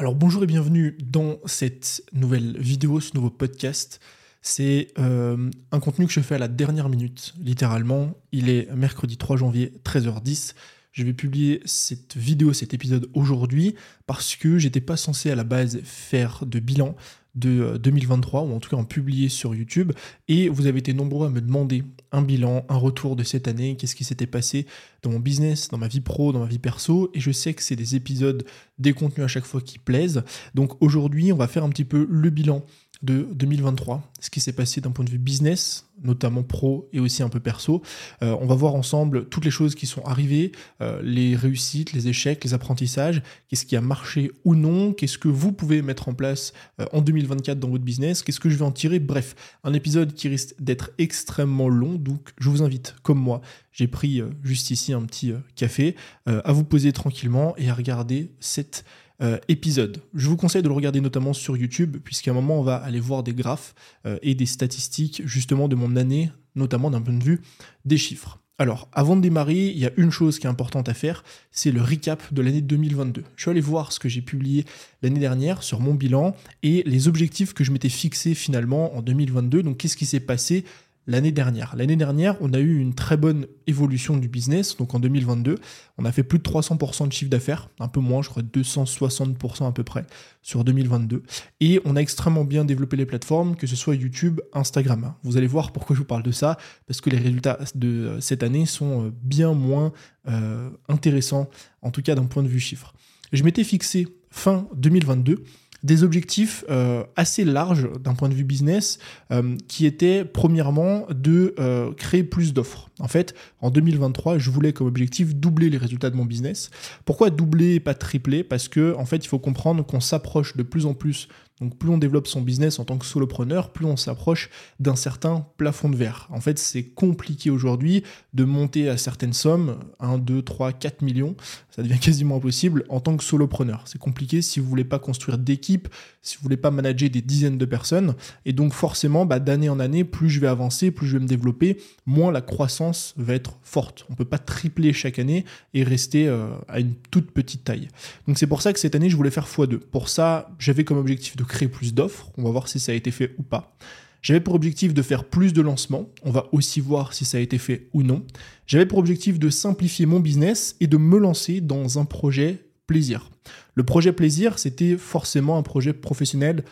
Alors bonjour et bienvenue dans cette nouvelle vidéo, ce nouveau podcast. C'est euh, un contenu que je fais à la dernière minute, littéralement. Il est mercredi 3 janvier, 13h10. Je vais publier cette vidéo, cet épisode aujourd'hui parce que j'étais pas censé à la base faire de bilan de 2023, euh, ou en tout cas en publier sur YouTube. Et vous avez été nombreux à me demander un bilan, un retour de cette année, qu'est-ce qui s'était passé dans mon business, dans ma vie pro, dans ma vie perso. Et je sais que c'est des épisodes, des contenus à chaque fois qui plaisent. Donc aujourd'hui, on va faire un petit peu le bilan de 2023, ce qui s'est passé d'un point de vue business, notamment pro et aussi un peu perso. Euh, on va voir ensemble toutes les choses qui sont arrivées, euh, les réussites, les échecs, les apprentissages, qu'est-ce qui a marché ou non, qu'est-ce que vous pouvez mettre en place euh, en 2024 dans votre business, qu'est-ce que je vais en tirer. Bref, un épisode qui risque d'être extrêmement long, donc je vous invite, comme moi, j'ai pris juste ici un petit café, à vous poser tranquillement et à regarder cette euh, épisode. Je vous conseille de le regarder notamment sur YouTube, puisqu'à un moment, on va aller voir des graphes euh, et des statistiques justement de mon année, notamment d'un point de vue des chiffres. Alors, avant de démarrer, il y a une chose qui est importante à faire, c'est le recap de l'année 2022. Je suis allé voir ce que j'ai publié l'année dernière sur mon bilan et les objectifs que je m'étais fixés finalement en 2022. Donc, qu'est-ce qui s'est passé l'année dernière. L'année dernière, on a eu une très bonne évolution du business. Donc en 2022, on a fait plus de 300% de chiffre d'affaires, un peu moins, je crois 260% à peu près sur 2022. Et on a extrêmement bien développé les plateformes, que ce soit YouTube, Instagram. Vous allez voir pourquoi je vous parle de ça, parce que les résultats de cette année sont euh, bien moins euh, intéressants, en tout cas d'un point de vue chiffre. Je m'étais fixé fin 2022 des objectifs euh, assez larges d'un point de vue business euh, qui étaient premièrement de euh, créer plus d'offres. En fait, en 2023, je voulais comme objectif doubler les résultats de mon business. Pourquoi doubler et pas tripler? Parce que en fait, il faut comprendre qu'on s'approche de plus en plus donc plus on développe son business en tant que solopreneur, plus on s'approche d'un certain plafond de verre. En fait, c'est compliqué aujourd'hui de monter à certaines sommes, 1, 2, 3, 4 millions, ça devient quasiment impossible en tant que solopreneur. C'est compliqué si vous voulez pas construire d'équipe, si vous voulez pas manager des dizaines de personnes. Et donc forcément, bah, d'année en année, plus je vais avancer, plus je vais me développer, moins la croissance va être forte. On peut pas tripler chaque année et rester euh, à une toute petite taille. Donc c'est pour ça que cette année, je voulais faire x2. Pour ça, j'avais comme objectif de créer plus d'offres. On va voir si ça a été fait ou pas. J'avais pour objectif de faire plus de lancements. On va aussi voir si ça a été fait ou non. J'avais pour objectif de simplifier mon business et de me lancer dans un projet plaisir. Le projet plaisir, c'était forcément un projet professionnel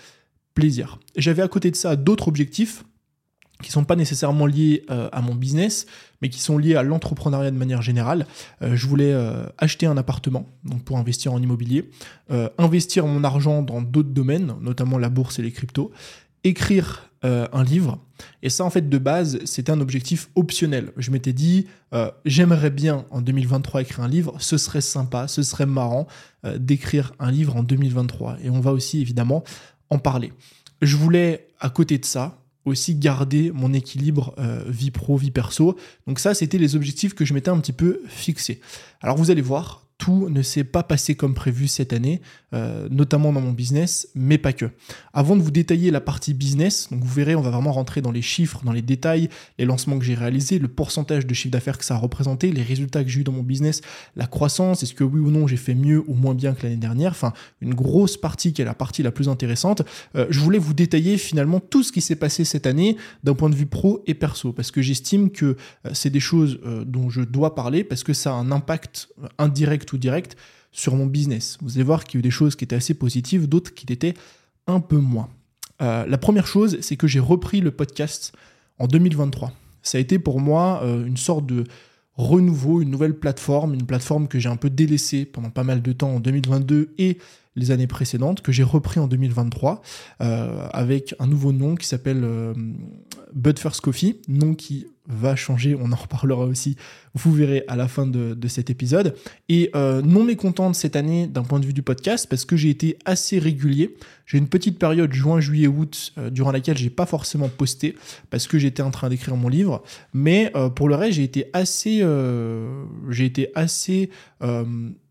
plaisir. J'avais à côté de ça d'autres objectifs qui sont pas nécessairement liés euh, à mon business, mais qui sont liés à l'entrepreneuriat de manière générale. Euh, je voulais euh, acheter un appartement, donc pour investir en immobilier, investir mon argent dans d'autres domaines, notamment la bourse et les cryptos, écrire un livre. Et ça, en fait, de base, c'était un objectif optionnel. Je m'étais dit, j'aimerais bien en 2023 écrire un livre, ce serait sympa, ce serait marrant d'écrire un livre en 2023. Et on va aussi évidemment en parler. Je voulais, à côté de ça, aussi garder mon équilibre euh, vie pro, vie perso. Donc ça, c'était les objectifs que je m'étais un petit peu fixés. Alors vous allez voir, tout ne s'est pas passé comme prévu cette année, euh, notamment dans mon business, mais pas que. Avant de vous détailler la partie business, donc vous verrez, on va vraiment rentrer dans les chiffres, dans les détails, les lancements que j'ai réalisés, le pourcentage de chiffre d'affaires que ça a représenté, les résultats que j'ai eu dans mon business, la croissance, est-ce que oui ou non j'ai fait mieux ou moins bien que l'année dernière, enfin une grosse partie qui est la partie la plus intéressante. Euh, je voulais vous détailler finalement tout ce qui s'est passé cette année d'un point de vue pro et perso, parce que j'estime que euh, c'est des choses dont je dois parler, parce que ça a un impact indirect direct sur mon business. Vous allez voir qu'il y a eu des choses qui étaient assez positives, d'autres qui l'étaient un peu moins. Euh, la première chose, c'est que j'ai repris le podcast en 2023. Ça a été pour moi euh, une sorte de renouveau, une nouvelle plateforme, une plateforme que j'ai un peu délaissée pendant pas mal de temps en 2022 et les années précédentes, que j'ai repris en 2023 euh, avec un nouveau nom qui s'appelle Bud First Coffee, nom qui va changer, on en reparlera aussi, vous verrez à la fin de, cet épisode. Et euh, non mécontent de cette année d'un point de vue du podcast, parce que j'ai été assez régulier. J'ai une petite période juin, juillet, août, euh, durant laquelle j'ai pas forcément posté, parce que j'étais en train d'écrire mon livre. Mais euh, pour le reste, j'ai été assez... j'ai été assez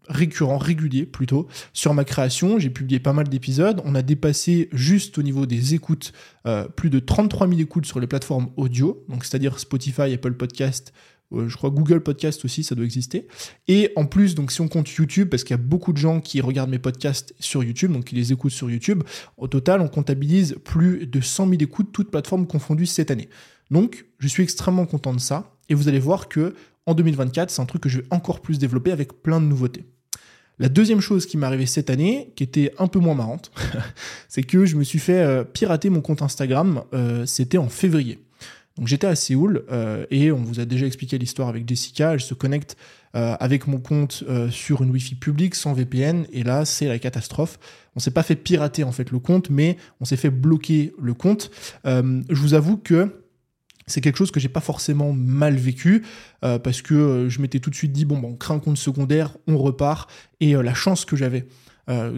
récurrent, régulier plutôt, sur ma création. J'ai publié pas mal d'épisodes. On a dépassé juste au niveau des écoutes plus de 33 000 écoutes sur les plateformes audio, donc c'est-à-dire Spotify, Apple Podcast, je crois Google Podcast aussi, ça doit exister. Et en plus, donc si on compte YouTube, parce qu'il y a beaucoup de gens qui regardent mes podcasts sur YouTube, donc qui les écoutent sur YouTube, au total, on comptabilise plus de 100 000 écoutes, toutes plateformes confondues cette année. Donc, je suis extrêmement content de ça. Et vous allez voir que en 2024, c'est un truc que je vais encore plus développer avec plein de nouveautés. La deuxième chose qui m'est arrivée cette année, qui était un peu moins marrante, c'est que je me suis fait euh, pirater mon compte Instagram. Euh, c'était en février. Donc j'étais à Séoul euh, et on vous a déjà expliqué l'histoire avec Jessica. Elle se connecte avec mon compte sur une Wi-Fi publique sans VPN et là c'est la catastrophe. On s'est pas fait pirater en fait le compte, mais on s'est fait bloquer le compte. je vous avoue que c'est quelque chose que j'ai pas forcément mal vécu euh, parce que euh, je m'étais tout de suite dit bon, bon on crée un compte secondaire, on repart et euh, la chance que j'avais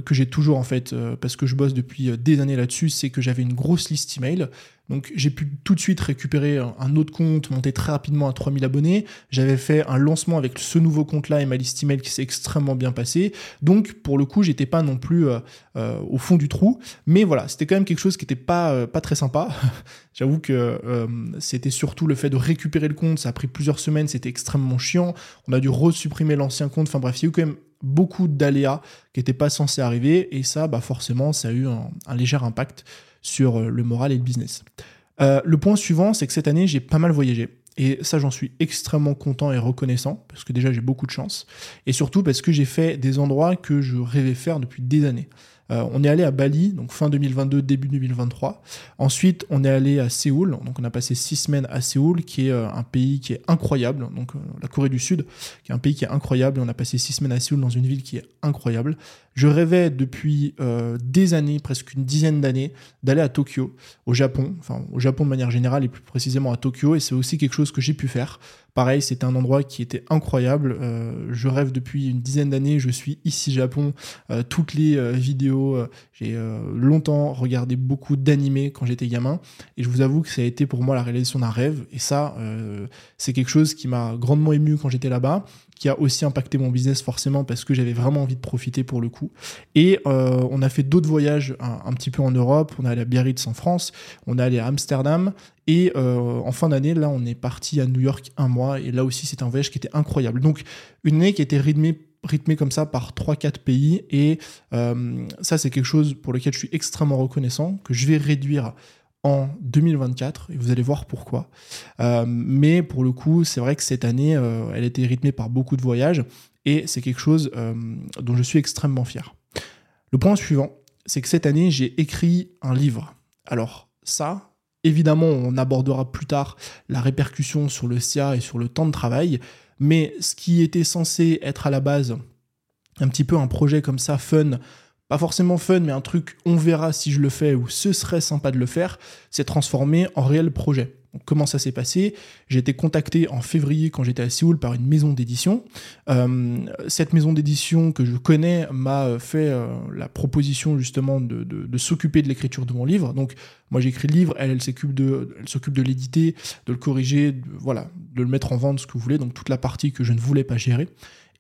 que j'ai toujours en fait parce que je bosse depuis des années là-dessus, c'est que j'avais une grosse liste email donc j'ai pu tout de suite récupérer un autre compte, monter très rapidement à 3000 abonnés. J'avais fait un lancement avec ce nouveau compte-là et ma liste email qui s'est extrêmement bien passé. Donc pour le coup, j'étais pas non plus euh, euh, au fond du trou. Mais voilà, c'était quand même quelque chose qui était pas, euh, pas très sympa. J'avoue que c'était surtout le fait de récupérer le compte. Ça a pris plusieurs semaines, c'était extrêmement chiant. On a dû resupprimer l'ancien compte. Enfin bref, il y a eu quand même beaucoup d'aléas qui n'étaient pas censés arriver. Et ça, bah forcément, ça a eu un léger impact sur euh, le moral et le business. Euh, le point suivant, c'est que cette année, j'ai pas mal voyagé. Et ça, j'en suis extrêmement content et reconnaissant, parce que déjà, j'ai beaucoup de chance. Et surtout parce que j'ai fait des endroits que je rêvais faire depuis des années. Euh, on est allé à Bali, donc fin 2022, début 2023. Ensuite, on est allé à Séoul, donc on a passé six semaines à Séoul, qui est un pays qui est incroyable, donc la Corée du Sud, qui est un pays qui est incroyable. On a passé six semaines à Séoul dans une ville qui est incroyable. Je rêvais depuis euh, des années, presque une dizaine d'années, d'aller à Tokyo, au Japon, enfin au Japon de manière générale et plus précisément à Tokyo, et c'est aussi quelque chose que j'ai pu faire. Pareil, c'était un endroit qui était incroyable. Euh, je rêve depuis une dizaine d'années, je suis ici Japon, euh, toutes les vidéos, j'ai longtemps regardé beaucoup d'animés quand j'étais gamin, et je vous avoue que ça a été pour moi la réalisation d'un rêve, et ça, c'est quelque chose qui m'a grandement ému quand j'étais là-bas, qui a aussi impacté mon business forcément parce que j'avais vraiment envie de profiter pour le coup. Et euh, on a fait d'autres voyages un, petit peu en Europe. On est allé à Biarritz en France, on est allé à Amsterdam. Et euh, en fin d'année, là, on est parti à New York un mois. Et là aussi, c'était un voyage qui était incroyable. Donc, une année qui était rythmée rythmé comme ça par 3-4 pays et euh, ça c'est quelque chose pour lequel je suis extrêmement reconnaissant que je vais réduire en 2024 et vous allez voir pourquoi. Euh, mais pour le coup, c'est vrai que cette année, euh, elle a été rythmée par beaucoup de voyages et c'est quelque chose euh, dont je suis extrêmement fier. Le point suivant, c'est que cette année, j'ai écrit un livre. Alors ça, évidemment, on abordera plus tard la répercussion sur le CA et sur le temps de travail, mais ce qui était censé être à la base un petit peu un projet comme ça, fun, pas forcément fun, mais un truc on verra si je le fais ou ce serait sympa de le faire, c'est transformé en réel projet. comment ça s'est passé? J'ai été contacté en février quand j'étais à Séoul par une maison d'édition. Euh, cette maison d'édition que je connais m'a fait euh, la proposition justement de, s'occuper de l'écriture de mon livre. Donc moi j'écris le livre, elle, s'occupe de, de l'éditer, de le corriger, de, voilà, de le mettre en vente, ce que vous voulez. Donc toute la partie que je ne voulais pas gérer.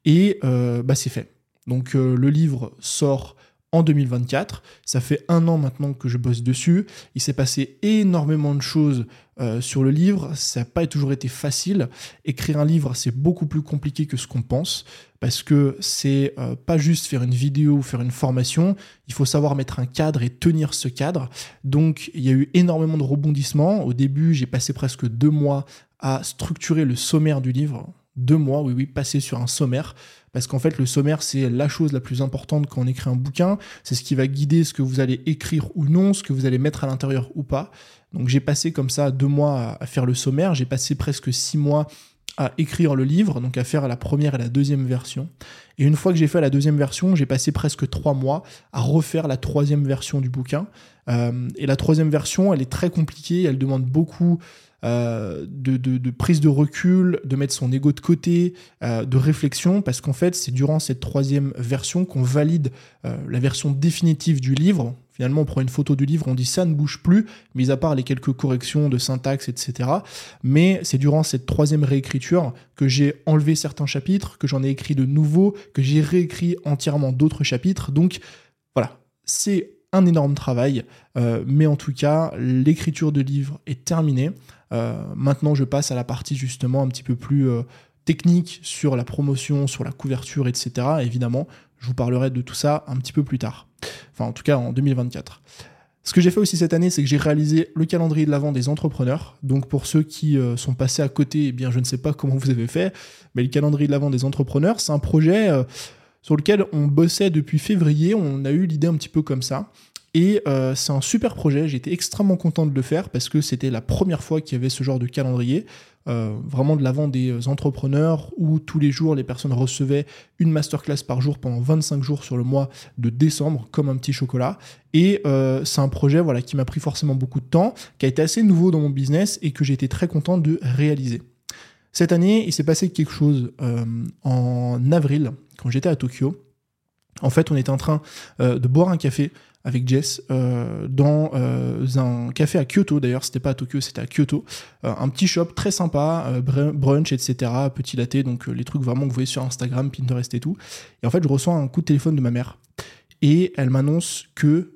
Et euh, bah, c'est fait. Donc le livre sort en 2024. Ça fait un an maintenant que je bosse dessus. Il s'est passé énormément de choses euh, sur le livre. Ça n'a pas toujours été facile. Écrire un livre, c'est beaucoup plus compliqué que ce qu'on pense parce que c'est euh, pas juste faire une vidéo ou faire une formation. Il faut savoir mettre un cadre et tenir ce cadre. Donc, il y a eu énormément de rebondissements. Au début, j'ai passé presque deux mois à structurer le sommaire du livre. Deux mois, oui, oui, passer sur un sommaire parce qu'en fait le sommaire c'est la chose la plus importante quand on écrit un bouquin, c'est ce qui va guider ce que vous allez écrire ou non, ce que vous allez mettre à l'intérieur ou pas. Donc j'ai passé comme ça deux mois à faire le sommaire, j'ai passé presque six mois à écrire le livre, donc à faire la première et la deuxième version. Et une fois que j'ai fait la deuxième version, j'ai passé presque trois mois à refaire la troisième version du bouquin. Euh, et la troisième version, elle est très compliquée, elle demande beaucoup euh, de, prise de recul, de mettre son ego de côté, euh, de réflexion, parce qu'en fait, c'est durant cette troisième version qu'on valide euh, la version définitive du livre. Finalement, on prend une photo du livre, on dit ça ne bouge plus, mis à part les quelques corrections de syntaxe, etc. Mais c'est durant cette troisième réécriture que j'ai enlevé certains chapitres, que j'en ai écrit de nouveaux, que j'ai réécrit entièrement d'autres chapitres. Donc voilà, c'est un énorme travail, mais en tout cas, l'écriture de livre est terminée. Maintenant, je passe à la partie justement un petit peu plus technique sur la promotion, sur la couverture, etc. évidemment, je vous parlerai de tout ça un petit peu plus tard. Enfin, en tout cas, en 2024. Ce que j'ai fait aussi cette année, c'est que j'ai réalisé le calendrier de l'avant des entrepreneurs. Donc pour ceux qui euh, sont passés à côté, eh bien je ne sais pas comment vous avez fait, mais le calendrier de l'avant des entrepreneurs, c'est un projet euh, sur lequel on bossait depuis février. On a eu l'idée un petit peu comme ça. Et euh, c'est un super projet, j'étais extrêmement content de le faire parce que c'était la première fois qu'il y avait ce genre de calendrier. Euh, vraiment de l'avant des euh, entrepreneurs où tous les jours les personnes recevaient une masterclass par jour pendant 25 jours sur le mois de décembre comme un petit chocolat. Et c'est un projet voilà, qui m'a pris forcément beaucoup de temps, qui a été assez nouveau dans mon business et que été très content de réaliser. Cette année, il s'est passé quelque chose en avril, quand j'étais à Tokyo. En fait, on était en train de boire un café avec Jess euh, dans euh, un café à Kyoto. D'ailleurs, c'était pas à Tokyo, c'était à Kyoto. Euh, un petit shop très sympa, brunch, etc. Petit latte, donc les trucs vraiment que vous voyez sur Instagram, Pinterest et tout. Et en fait, je reçois un coup de téléphone de ma mère et elle m'annonce que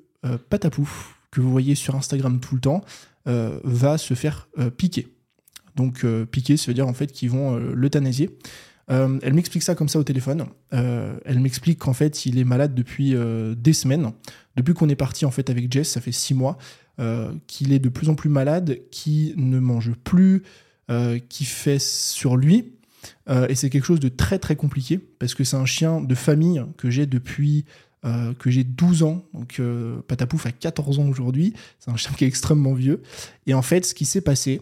Patapouf, que vous voyez sur Instagram tout le temps, va se faire piquer. Donc piquer, ça veut dire en fait qu'ils vont l'euthanasier. Euh, elle m'explique ça comme ça au téléphone. Euh, elle m'explique qu'en fait, il est malade depuis euh, des semaines. Depuis qu'on est parti en fait avec Jess, ça fait six mois, qu'il est de plus en plus malade, qu'il ne mange plus, qu'il fait sur lui. et c'est quelque chose de très très compliqué parce que c'est un chien de famille que j'ai depuis que j'ai 12 ans. Donc Patapouf a 14 ans aujourd'hui. C'est un chien qui est extrêmement vieux. Et en fait, ce qui s'est passé,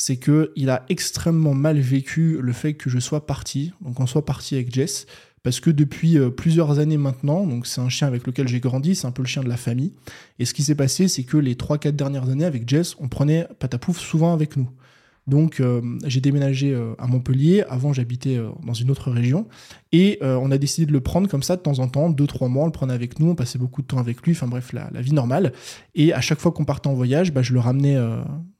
c'est qu'il a extrêmement mal vécu le fait que je sois parti, donc qu'on soit parti avec Jess, parce que depuis euh, plusieurs années maintenant, donc c'est un chien avec lequel j'ai grandi, c'est un peu le chien de la famille, et ce qui s'est passé, c'est que les 3-4 dernières années avec Jess, on prenait Patapouf souvent avec nous. Donc euh, j'ai déménagé euh, à Montpellier, avant j'habitais euh, dans une autre région, et on a décidé de le prendre comme ça de temps en temps, deux, trois mois, on le prenait avec nous, on passait beaucoup de temps avec lui, enfin bref, la, vie normale. Et à chaque fois qu'on partait en voyage, bah, je le ramenais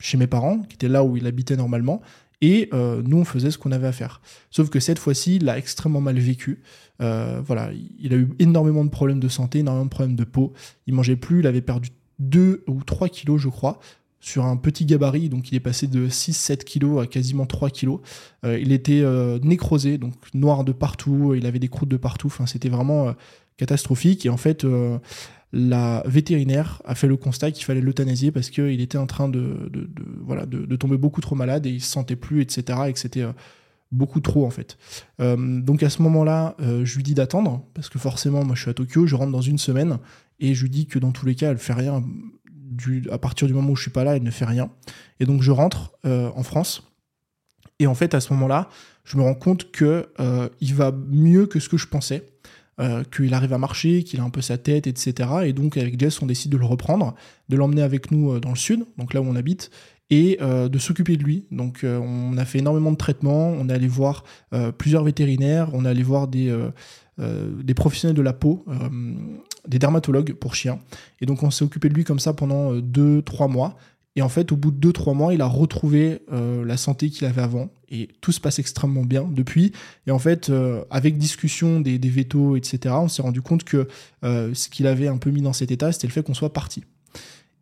chez mes parents, qui étaient là où il habitait normalement, et nous on faisait ce qu'on avait à faire. Sauf que cette fois-ci, il l'a extrêmement mal vécu. voilà, il a eu énormément de problèmes de santé, énormément de problèmes de peau, il mangeait plus, il avait perdu 2 ou 3 kilos, je crois sur un petit gabarit, donc il est passé de 6-7 kilos à quasiment 3 kilos. Euh, il était euh, nécrosé, donc noir de partout, il avait des croûtes de partout, enfin, c'était vraiment euh, catastrophique. Et en fait, la vétérinaire a fait le constat qu'il fallait l'euthanasier parce qu'il était en train de, tomber beaucoup trop malade et il se sentait plus, etc. Et que c'était beaucoup trop en fait. donc à ce moment-là, je lui dis d'attendre parce que forcément, moi je suis à Tokyo, je rentre dans une semaine et je lui dis que dans tous les cas, elle fait rien à partir du moment où je suis pas là, elle ne fait rien. Et donc je rentre euh, en France. Et en fait, à ce moment-là, je me rends compte que euh, il va mieux que ce que je pensais. Euh, qu'il arrive à marcher, qu'il a un peu sa tête, etc. Et donc avec Jess, on décide de le reprendre, de l'emmener avec nous dans le sud, donc là où on habite, et de s'occuper de lui. Donc on a fait énormément de traitements, on est allé voir plusieurs vétérinaires, on est allé voir des, des professionnels de la peau des dermatologues pour chiens. Et donc on s'est occupé de lui comme ça pendant 2-3 euh, mois. Et en fait, au bout de 2-3 mois, il a retrouvé euh, la santé qu'il avait avant. Et tout se passe extrêmement bien depuis. Et en fait, euh, avec discussion des, des vétos, etc., on s'est rendu compte que ce qu'il avait un peu mis dans cet état, c'était le fait qu'on soit parti.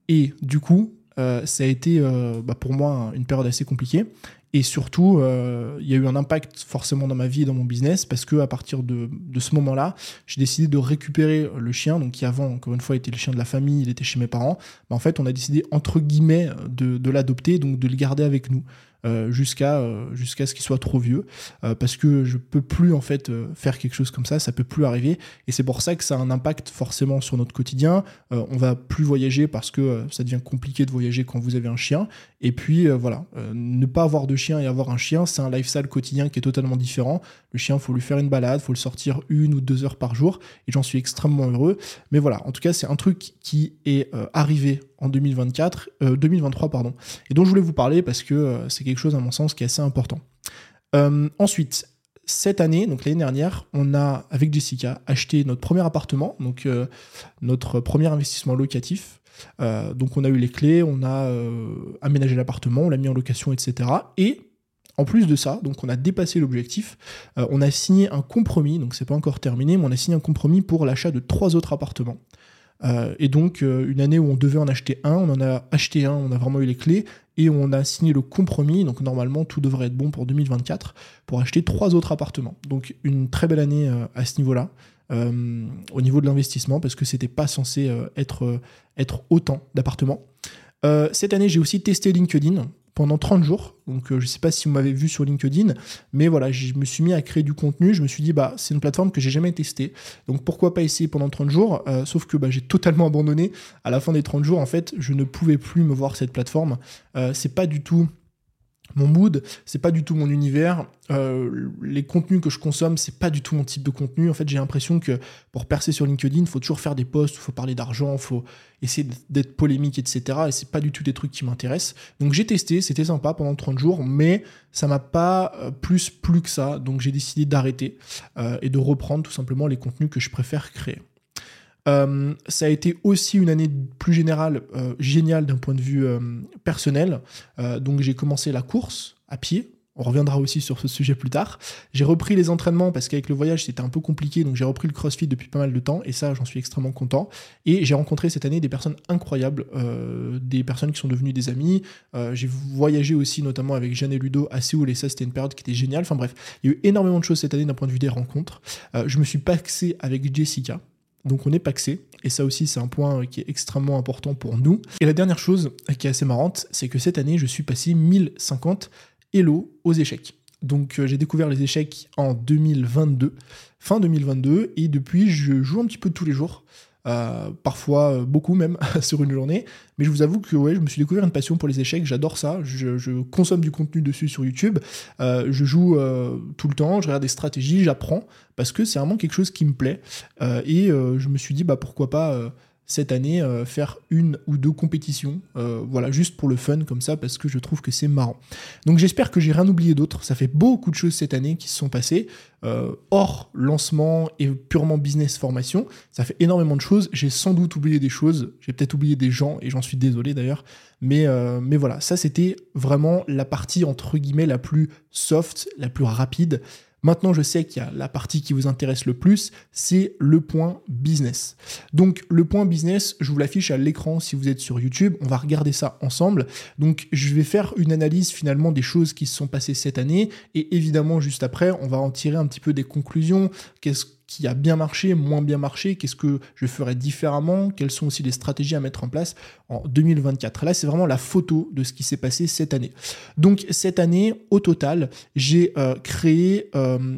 Et du coup, ça a été bah, pour moi une période assez compliquée. Et surtout, euh, il y a eu un impact forcément dans ma vie et dans mon business parce que à partir de, de ce moment-là, j'ai décidé de récupérer le chien, donc qui avant, encore une fois, était le chien de la famille, il était chez mes parents. Mais en fait, on a décidé entre guillemets de, de l'adopter, donc de le garder avec nous. Euh, jusqu'à euh, jusqu'à ce qu'il soit trop vieux. Euh, parce que je peux plus en fait faire quelque chose comme ça. Ça peut plus arriver. Et c'est pour ça que ça a un impact forcément sur notre quotidien. On va plus voyager parce que ça devient compliqué de voyager quand vous avez un chien. Et puis voilà. Ne pas avoir de chien et avoir un chien c'est un lifestyle quotidien qui est totalement différent. Le chien faut lui faire une balade faut le sortir une ou deux heures par jour. Et j'en suis extrêmement heureux. Mais voilà. En tout cas c'est un truc qui est arrivé en 2024, 2023 euh, pardon, et dont je voulais vous parler parce que euh, c'est quelque chose à mon sens qui est assez important. Euh, ensuite, cette année, donc l'année dernière, on a avec Jessica acheté notre premier appartement, donc notre premier investissement locatif. donc on a eu les clés, on a aménagé l'appartement, on l'a mis en location, etc. Et en plus de ça, donc on a dépassé l'objectif, on a signé un compromis, donc c'est pas encore terminé, mais on a signé un compromis pour l'achat de trois autres appartements. Et donc, une année où on devait en acheter un, on en a acheté un, on a vraiment eu les clés, et on a signé le compromis, donc normalement tout devrait être bon pour 2024, pour acheter trois autres appartements. Donc une très belle année à ce niveau-là. au niveau de l'investissement parce que c'était pas censé être, être autant d'appartements. cette année, j'ai aussi testé LinkedIn pendant 30 jours. Donc euh, je ne sais pas si vous m'avez vu sur LinkedIn, mais voilà, je me suis mis à créer du contenu. Je me suis dit, bah, c'est une plateforme que j'ai jamais testée. Donc pourquoi pas essayer pendant 30 jours euh, Sauf que bah, j'ai totalement abandonné. À la fin des 30 jours, en fait, je ne pouvais plus me voir cette plateforme. Euh, c'est pas du tout mon mood, c'est pas du tout mon univers. Euh, les contenus que je consomme, c'est pas du tout mon type de contenu. En fait, j'ai l'impression que pour percer sur LinkedIn, il faut toujours faire des posts, il faut parler d'argent, il faut essayer d'être polémique, etc. Et c'est pas du tout des trucs qui m'intéressent. Donc j'ai testé, c'était sympa pendant 30 jours, mais ça m'a pas euh, plus plu que ça. Donc j'ai décidé d'arrêter euh, et de reprendre tout simplement les contenus que je préfère créer. Euh, ça a été aussi une année plus générale euh, géniale d'un point de vue euh, personnel. donc j'ai commencé la course à pied. On reviendra aussi sur ce sujet plus tard. J'ai repris les entraînements parce qu'avec le voyage c'était un peu compliqué, donc j'ai repris le CrossFit depuis pas mal de temps et ça j'en suis extrêmement content. Et j'ai rencontré cette année des personnes incroyables, des personnes qui sont devenues des amis. j'ai voyagé aussi notamment avec Jeanne et Ludo à Séoul et ça c'était une période qui était géniale. Enfin bref, il y a eu énormément de choses cette année d'un point de vue des rencontres. je me suis paxé avec Jessica, donc on est paxé, et ça aussi c'est un point qui est extrêmement important pour nous. Et la dernière chose qui est assez marrante, c'est que cette année je suis passé 1050 Hello aux échecs. Donc euh, j'ai découvert les échecs en 2022, fin 2022, et depuis je joue un petit peu tous les jours. Euh, parfois euh, beaucoup même sur une journée. Mais je vous avoue que ouais, je me suis découvert une passion pour les échecs, j'adore ça, je, consomme du contenu dessus sur YouTube, euh, je joue tout le temps, je regarde des stratégies, j'apprends, parce que c'est vraiment quelque chose qui me plaît. et je me suis dit, bah, pourquoi pas cette année euh, faire une ou deux compétitions, euh, voilà, juste pour le fun comme ça, parce que je trouve que c'est marrant. Donc j'espère que j'ai rien oublié d'autre. Ça fait beaucoup de choses cette année qui se sont passées, euh, hors lancement et purement business formation. Ça fait énormément de choses. J'ai sans doute oublié des choses, j'ai peut-être oublié des gens, et j'en suis désolé d'ailleurs. Mais, mais voilà, ça c'était vraiment la partie entre guillemets la plus soft, la plus rapide. Maintenant, je sais qu'il y a la partie qui vous intéresse le plus, c'est le point business. Donc, le point business, je vous l'affiche à l'écran si vous êtes sur YouTube. On va regarder ça ensemble. Donc, je vais faire une analyse finalement des choses qui se sont passées cette année. Et évidemment, juste après, on va en tirer un petit peu des conclusions. Qu'est-ce qui a bien marché, moins bien marché, qu'est-ce que je ferais différemment, quelles sont aussi les stratégies à mettre en place en 2024. Là, c'est vraiment la photo de ce qui s'est passé cette année. Donc cette année, au total, j'ai euh, créé... Euh,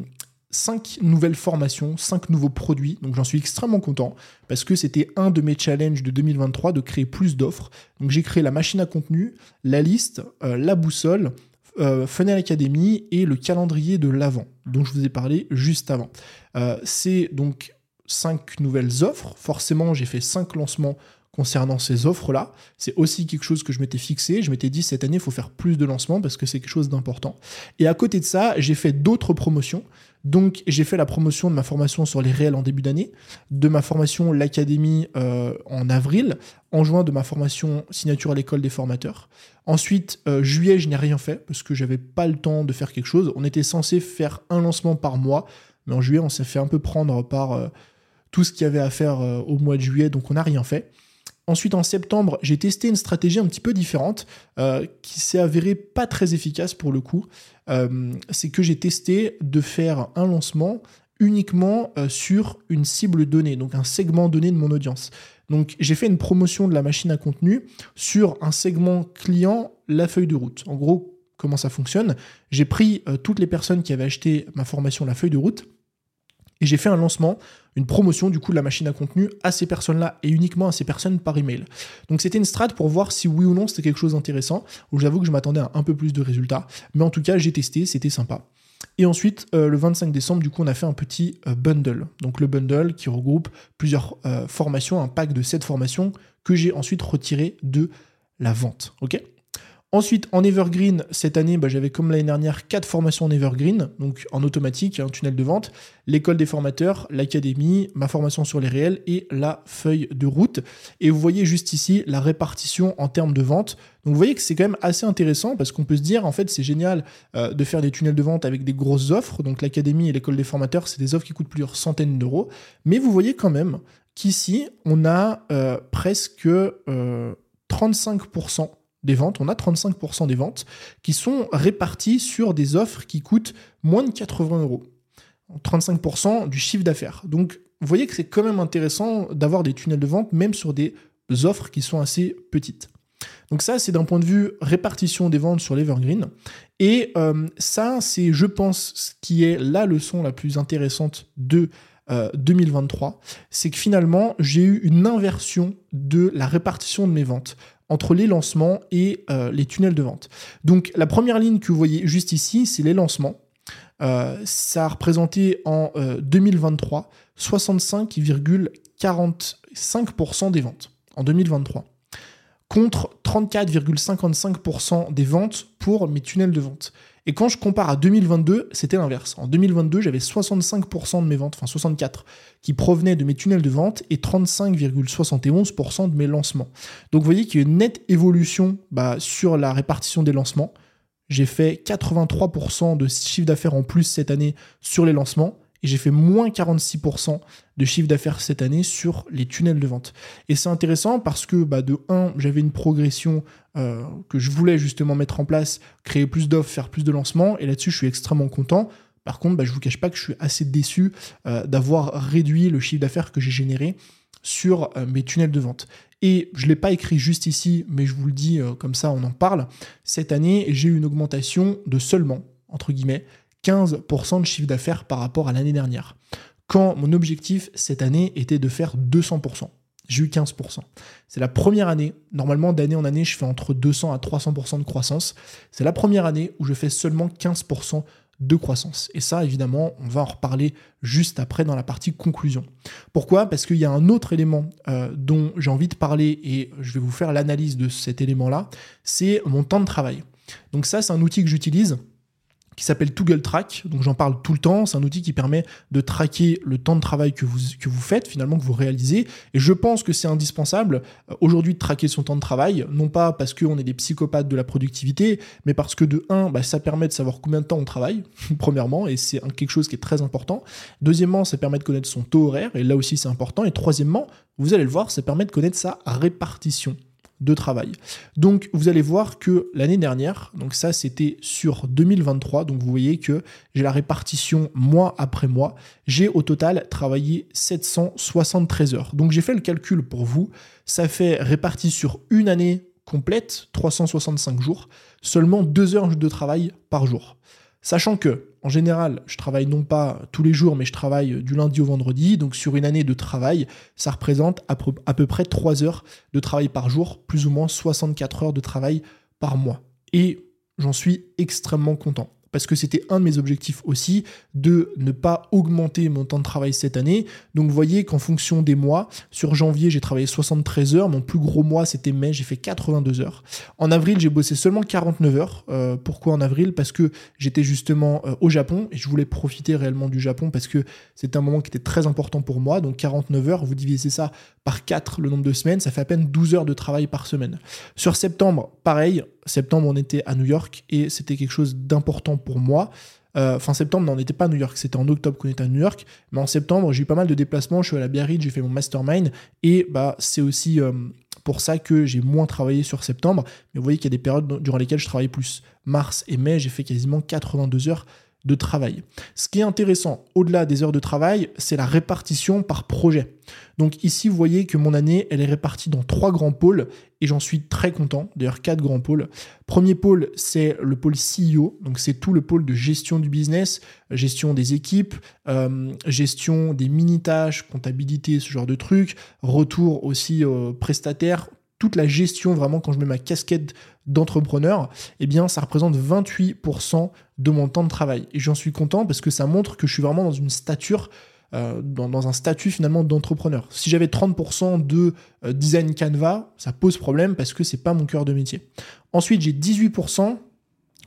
cinq nouvelles formations, cinq nouveaux produits. Donc j'en suis extrêmement content parce que c'était un de mes challenges de 2023 de créer plus d'offres. Donc j'ai créé la machine à contenu, la liste, euh, la boussole, euh, Funnel Academy et le calendrier de l'avant, dont je vous ai parlé juste avant. Euh, c'est donc cinq nouvelles offres. Forcément, j'ai fait cinq lancements concernant ces offres-là. C'est aussi quelque chose que je m'étais fixé. Je m'étais dit cette année, il faut faire plus de lancements parce que c'est quelque chose d'important. Et à côté de ça, j'ai fait d'autres promotions. Donc j'ai fait la promotion de ma formation sur les réels en début d'année, de ma formation l'Académie euh, en avril, en juin de ma formation signature à l'école des formateurs. Ensuite, euh, juillet, je n'ai rien fait parce que j'avais pas le temps de faire quelque chose. On était censé faire un lancement par mois, mais en juillet, on s'est fait un peu prendre par euh, tout ce qu'il y avait à faire au mois de juillet, donc on n'a rien fait. Ensuite, en septembre, j'ai testé une stratégie un petit peu différente euh, qui s'est avérée pas très efficace pour le coup. Euh, c'est que j'ai testé de faire un lancement uniquement euh, sur une cible donnée, donc un segment donné de mon audience. Donc j'ai fait une promotion de la machine à contenu sur un segment client, la feuille de route. En gros, comment ça fonctionne? J'ai pris toutes les personnes qui avaient acheté ma formation, la feuille de route, et j'ai fait un lancement, une promotion du coup de la machine à contenu à ces personnes-là et uniquement à ces personnes par email. Donc c'était une strat pour voir si oui ou non c'était quelque chose d'intéressant, j'avoue que je m'attendais à un peu plus de résultats. Mais en tout cas, j'ai testé, c'était sympa. Et ensuite, euh, le 25 décembre, du coup, on a fait un petit euh, bundle. Donc le bundle qui regroupe plusieurs euh, formations, un pack de 7 formations que j'ai ensuite retiré de la vente. Ok? Ensuite, en Evergreen, cette année, bah, j'avais comme l'année dernière quatre formations en Evergreen, donc en automatique, un tunnel de vente, l'école des formateurs, l'académie, ma formation sur les réels et la feuille de route. Et vous voyez juste ici la répartition en termes de vente. Donc vous voyez que c'est quand même assez intéressant parce qu'on peut se dire, en fait, c'est génial euh, de faire des tunnels de vente avec des grosses offres. Donc l'académie et l'école des formateurs, c'est des offres qui coûtent plusieurs centaines d'euros. Mais vous voyez quand même qu'ici, on a euh, presque 35% des ventes, on a 35% des ventes qui sont réparties sur des offres qui coûtent moins de 80 euros. 35% du chiffre d'affaires. Donc, vous voyez que c'est quand même intéressant d'avoir des tunnels de vente, même sur des offres qui sont assez petites. Donc ça, c'est d'un point de vue répartition des ventes sur l'Evergreen. Et euh, ça, c'est, je pense, ce qui est la leçon la plus intéressante de 2023, euh, c'est que finalement, j'ai eu une inversion de la répartition de mes ventes entre les lancements et euh, les tunnels de vente. Donc la première ligne que vous voyez juste ici, c'est les lancements. ça a représenté en 2023 65,45% des ventes en 2023 contre 34,55% des ventes pour mes tunnels de vente. Et quand je compare à 2022, c'était l'inverse. En 2022, j'avais 65% de mes ventes, enfin 64, qui provenaient de mes tunnels de vente et 35,71% de mes lancements. Donc vous voyez qu'il y a une nette évolution bah, sur la répartition des lancements. J'ai fait 83% de chiffre d'affaires en plus cette année sur les lancements et j'ai fait moins 46% de chiffre d'affaires cette année sur les tunnels de vente. Et c'est intéressant parce que bah, de 1, j'avais une progression euh, que je voulais justement mettre en place, créer plus d'offres, faire plus de lancements, et là-dessus je suis extrêmement content. Par contre, bah, je ne vous cache pas que je suis assez déçu euh, d'avoir réduit le chiffre d'affaires que j'ai généré sur euh, mes tunnels de vente. Et je ne l'ai pas écrit juste ici, mais je vous le dis comme ça, on en parle. Cette année, j'ai eu une augmentation de seulement, entre guillemets, 15% de chiffre d'affaires par rapport à l'année dernière. Quand mon objectif cette année était de faire 200%. J'ai eu 15%. C'est la première année, normalement d'année en année, je fais entre 200 à 300% de croissance. C'est la première année où je fais seulement 15% de croissance. Et ça, évidemment, on va en reparler juste après dans la partie conclusion. Pourquoi? Parce qu'il y a un autre élément euh, dont j'ai envie de parler et je vais vous faire l'analyse de cet élément-là, c'est mon temps de travail. Donc ça, c'est un outil que j'utilise qui s'appelle Toggle Track. Donc j'en parle tout le temps. C'est un outil qui permet de traquer le temps de travail que vous, faites, finalement, que vous réalisez. Et je pense que c'est indispensable euh, aujourd'hui de traquer son temps de travail, non pas parce qu'on est des psychopathes de la productivité, mais parce que de un, bah, ça permet de savoir combien de temps on travaille, premièrement, et c'est quelque chose qui est très important. Deuxièmement, ça permet de connaître son taux horaire, et là aussi c'est important. Et troisièmement, vous allez le voir, ça permet de connaître sa répartition de travail. Donc vous allez voir que l'année dernière, donc ça c'était sur 2023, donc vous voyez que j'ai la répartition mois après mois, j'ai au total travaillé 773 heures. Donc j'ai fait le calcul pour vous, ça fait réparti sur une année complète, 365 jours, seulement 2 heures de travail par jour. Sachant que, en général, je travaille non pas tous les jours, mais je travaille du lundi au vendredi. Donc sur une année de travail, ça représente à peu, près 3 heures de travail par jour, plus ou moins 64 heures de travail par mois. Et j'en suis extrêmement content parce que c'était un de mes objectifs aussi de ne pas augmenter mon temps de travail cette année. Donc vous voyez qu'en fonction des mois, sur janvier j'ai travaillé 73 heures, mon plus gros mois c'était mai, j'ai fait 82 heures. En avril j'ai bossé seulement 49 heures. Euh, pourquoi en avril? Parce que j'étais justement euh, au Japon et je voulais profiter réellement du Japon parce que c'était un moment qui était très important pour moi. Donc 49 heures, vous divisez ça par 4 le nombre de semaines, ça fait à peine 12 heures de travail par semaine. Sur septembre, pareil, septembre on était à New York et c'était quelque chose d'important pour moi. Euh, fin septembre, on n'était pas à New York, c'était en octobre qu'on était à New York. Mais en septembre, j'ai eu pas mal de déplacements. Je suis à la Biarritz, j'ai fait mon mastermind. Et bah, c'est aussi euh, pour ça que j'ai moins travaillé sur septembre. Mais vous voyez qu'il y a des périodes durant lesquelles je travaille plus. Mars et mai, j'ai fait quasiment 82 heures de travail. Ce qui est intéressant, au-delà des heures de travail, c'est la répartition par projet. Donc ici, vous voyez que mon année, elle est répartie dans trois grands pôles et j'en suis très content. D'ailleurs, quatre grands pôles. Premier pôle, c'est le pôle CEO. Donc c'est tout le pôle de gestion du business, gestion des équipes, euh, gestion des mini-tâches, comptabilité, ce genre de trucs, retour aussi aux prestataires, toute la gestion, vraiment, quand je mets ma casquette d'entrepreneur, eh bien, ça représente 28% de mon temps de travail. Et j'en suis content parce que ça montre que je suis vraiment dans une stature, euh, dans, un statut finalement d'entrepreneur. Si j'avais 30% de euh, design Canva, ça pose problème parce que c'est pas mon cœur de métier. Ensuite, j'ai 18%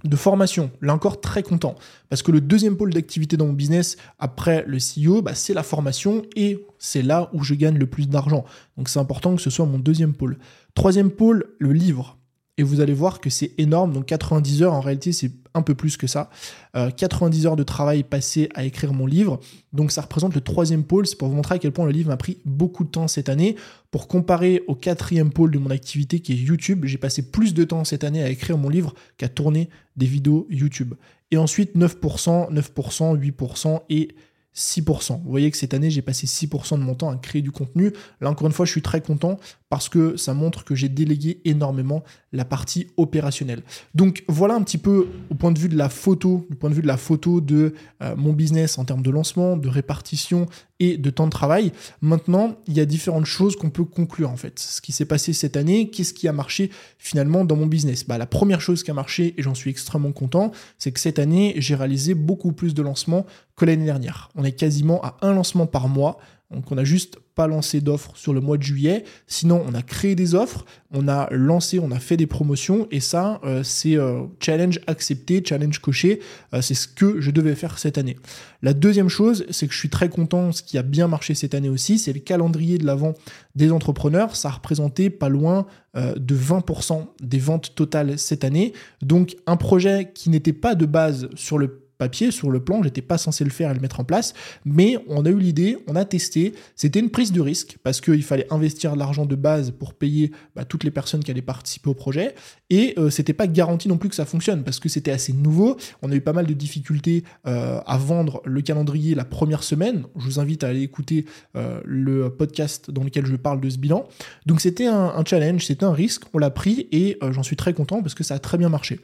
de formation. Là encore, très content. Parce que le deuxième pôle d'activité dans mon business, après le CEO, bah, c'est la formation et c'est là où je gagne le plus d'argent. Donc c'est important que ce soit mon deuxième pôle. Troisième pôle, le livre. Et vous allez voir que c'est énorme. Donc 90 heures, en réalité, c'est un peu plus que ça. 90 euh, heures de travail passé à écrire mon livre. Donc ça représente le troisième pôle. C'est pour vous montrer à quel point le livre m'a pris beaucoup de temps cette année. Pour comparer au quatrième pôle de mon activité qui est YouTube, j'ai passé plus de temps cette année à écrire mon livre qu'à tourner des vidéos YouTube. Et ensuite 9%, 9%, 8% et 6%. Vous voyez que cette année, j'ai passé 6% de mon temps à créer du contenu. Là, encore une fois, je suis très content parce que ça montre que j'ai délégué énormément la partie opérationnelle. Donc voilà un petit peu au point de vue de la photo, du point de vue de la photo de euh, mon business en termes de lancement, de répartition et de temps de travail. Maintenant, il y a différentes choses qu'on peut conclure en fait. Ce qui s'est passé cette année, qu'est-ce qui a marché finalement dans mon business? Bah, La première chose qui a marché, et j'en suis extrêmement content, c'est que cette année, j'ai réalisé beaucoup plus de lancements que l'année dernière. On est quasiment à un lancement par mois. Donc on n'a juste pas lancé d'offres sur le mois de juillet. Sinon, on a créé des offres, on a lancé, on a fait des promotions. Et ça, euh, c'est euh, challenge accepté, challenge coché. Euh, c'est ce que je devais faire cette année. La deuxième chose, c'est que je suis très content, ce qui a bien marché cette année aussi, c'est le calendrier de l'avant des entrepreneurs. Ça a représenté pas loin de 20% des ventes totales cette année. Donc un projet qui n'était pas de base sur le papier, sur le plan, j'étais pas censé le faire et le mettre en place, mais on a eu l'idée, on a testé, c'était une prise de risque parce qu'il fallait investir de l'argent de base pour payer bah, toutes les personnes qui allaient participer au projet et euh, c'était pas garanti non plus que ça fonctionne parce que c'était assez nouveau, on a eu pas mal de difficultés euh, à vendre le calendrier la première semaine, je vous invite à aller écouter euh, le podcast dans lequel je parle de ce bilan, donc c'était un, un challenge, c'était un risque, on l'a pris et j'en suis très content parce que ça a très bien marché.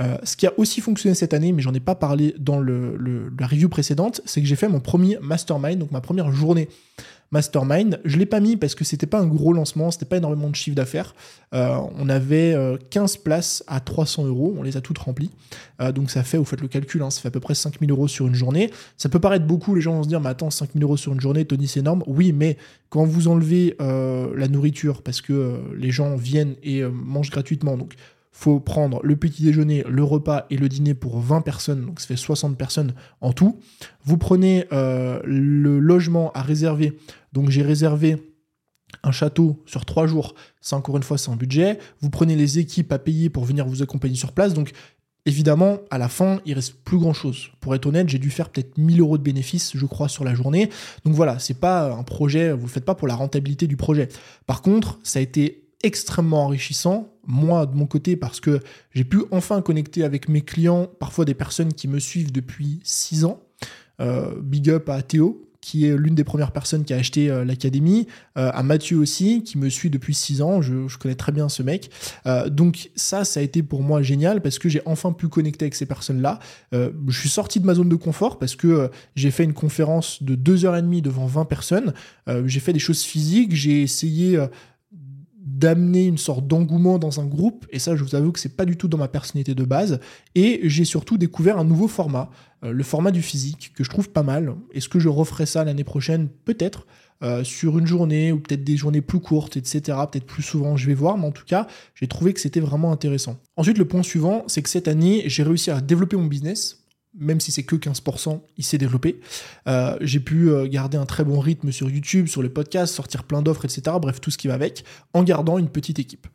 Euh, ce qui a aussi fonctionné cette année, mais j'en ai pas parlé dans la review précédente, c'est que j'ai fait mon premier mastermind, donc ma première journée mastermind. Je l'ai pas mis parce que c'était pas un gros lancement, c'était pas énormément de chiffre d'affaires. Euh, on avait 15 euh, places à 300 euros, on les a toutes remplies. donc ça fait, vous faites le calcul, hein, ça fait à peu près 5000 euros sur une journée. Ça peut paraître beaucoup, les gens vont se dire, mais attends, 5000 euros sur une journée, Tony, c'est énorme. Oui, mais quand vous enlevez la nourriture, parce que les gens viennent et mangent gratuitement, donc faut prendre le petit déjeuner, le repas et le dîner pour 20 personnes, donc ça fait 60 personnes en tout. Vous prenez euh, le logement à réserver, donc j'ai réservé un château sur trois jours, c'est encore une fois c'est un budget. Vous prenez les équipes à payer pour venir vous accompagner sur place, donc Évidemment, à la fin, il reste plus grand chose. Pour être honnête, j'ai dû faire peut-être 1000 euros de bénéfices, je crois, sur la journée. Donc voilà, c'est pas un projet, vous le faites pas pour la rentabilité du projet. Par contre, ça a été extrêmement enrichissant, moi de mon côté, parce que j'ai pu enfin connecter avec mes clients, parfois des personnes qui me suivent depuis 6 ans. Euh, big up à Théo, qui est l'une des premières personnes qui a acheté euh, l'académie, euh, à Mathieu aussi, qui me suit depuis 6 ans, je, connais très bien ce mec. donc ça, ça a été pour moi génial parce que j'ai enfin pu connecter avec ces personnes-là. je suis sorti de ma zone de confort parce que j'ai fait une conférence de 2h30 devant 20 personnes, j'ai fait des choses physiques, j'ai essayé d'amener une sorte d'engouement dans un groupe, et ça je vous avoue que c'est pas du tout dans ma personnalité de base, et j'ai surtout découvert un nouveau format, euh, le format du physique, que je trouve pas mal. Est-ce que je referai ça l'année prochaine? Peut-être, euh, sur une journée, ou peut-être des journées plus courtes, etc., peut-être plus souvent, je vais voir, mais en tout cas, j'ai trouvé que c'était vraiment intéressant. Ensuite, le point suivant, c'est que cette année, j'ai réussi à développer mon business, même si c'est que 15%, il s'est développé. Euh, j'ai pu euh, garder un très bon rythme sur YouTube, sur les podcasts, sortir plein d'offres, etc. Bref, tout ce qui va avec, en gardant une petite équipe.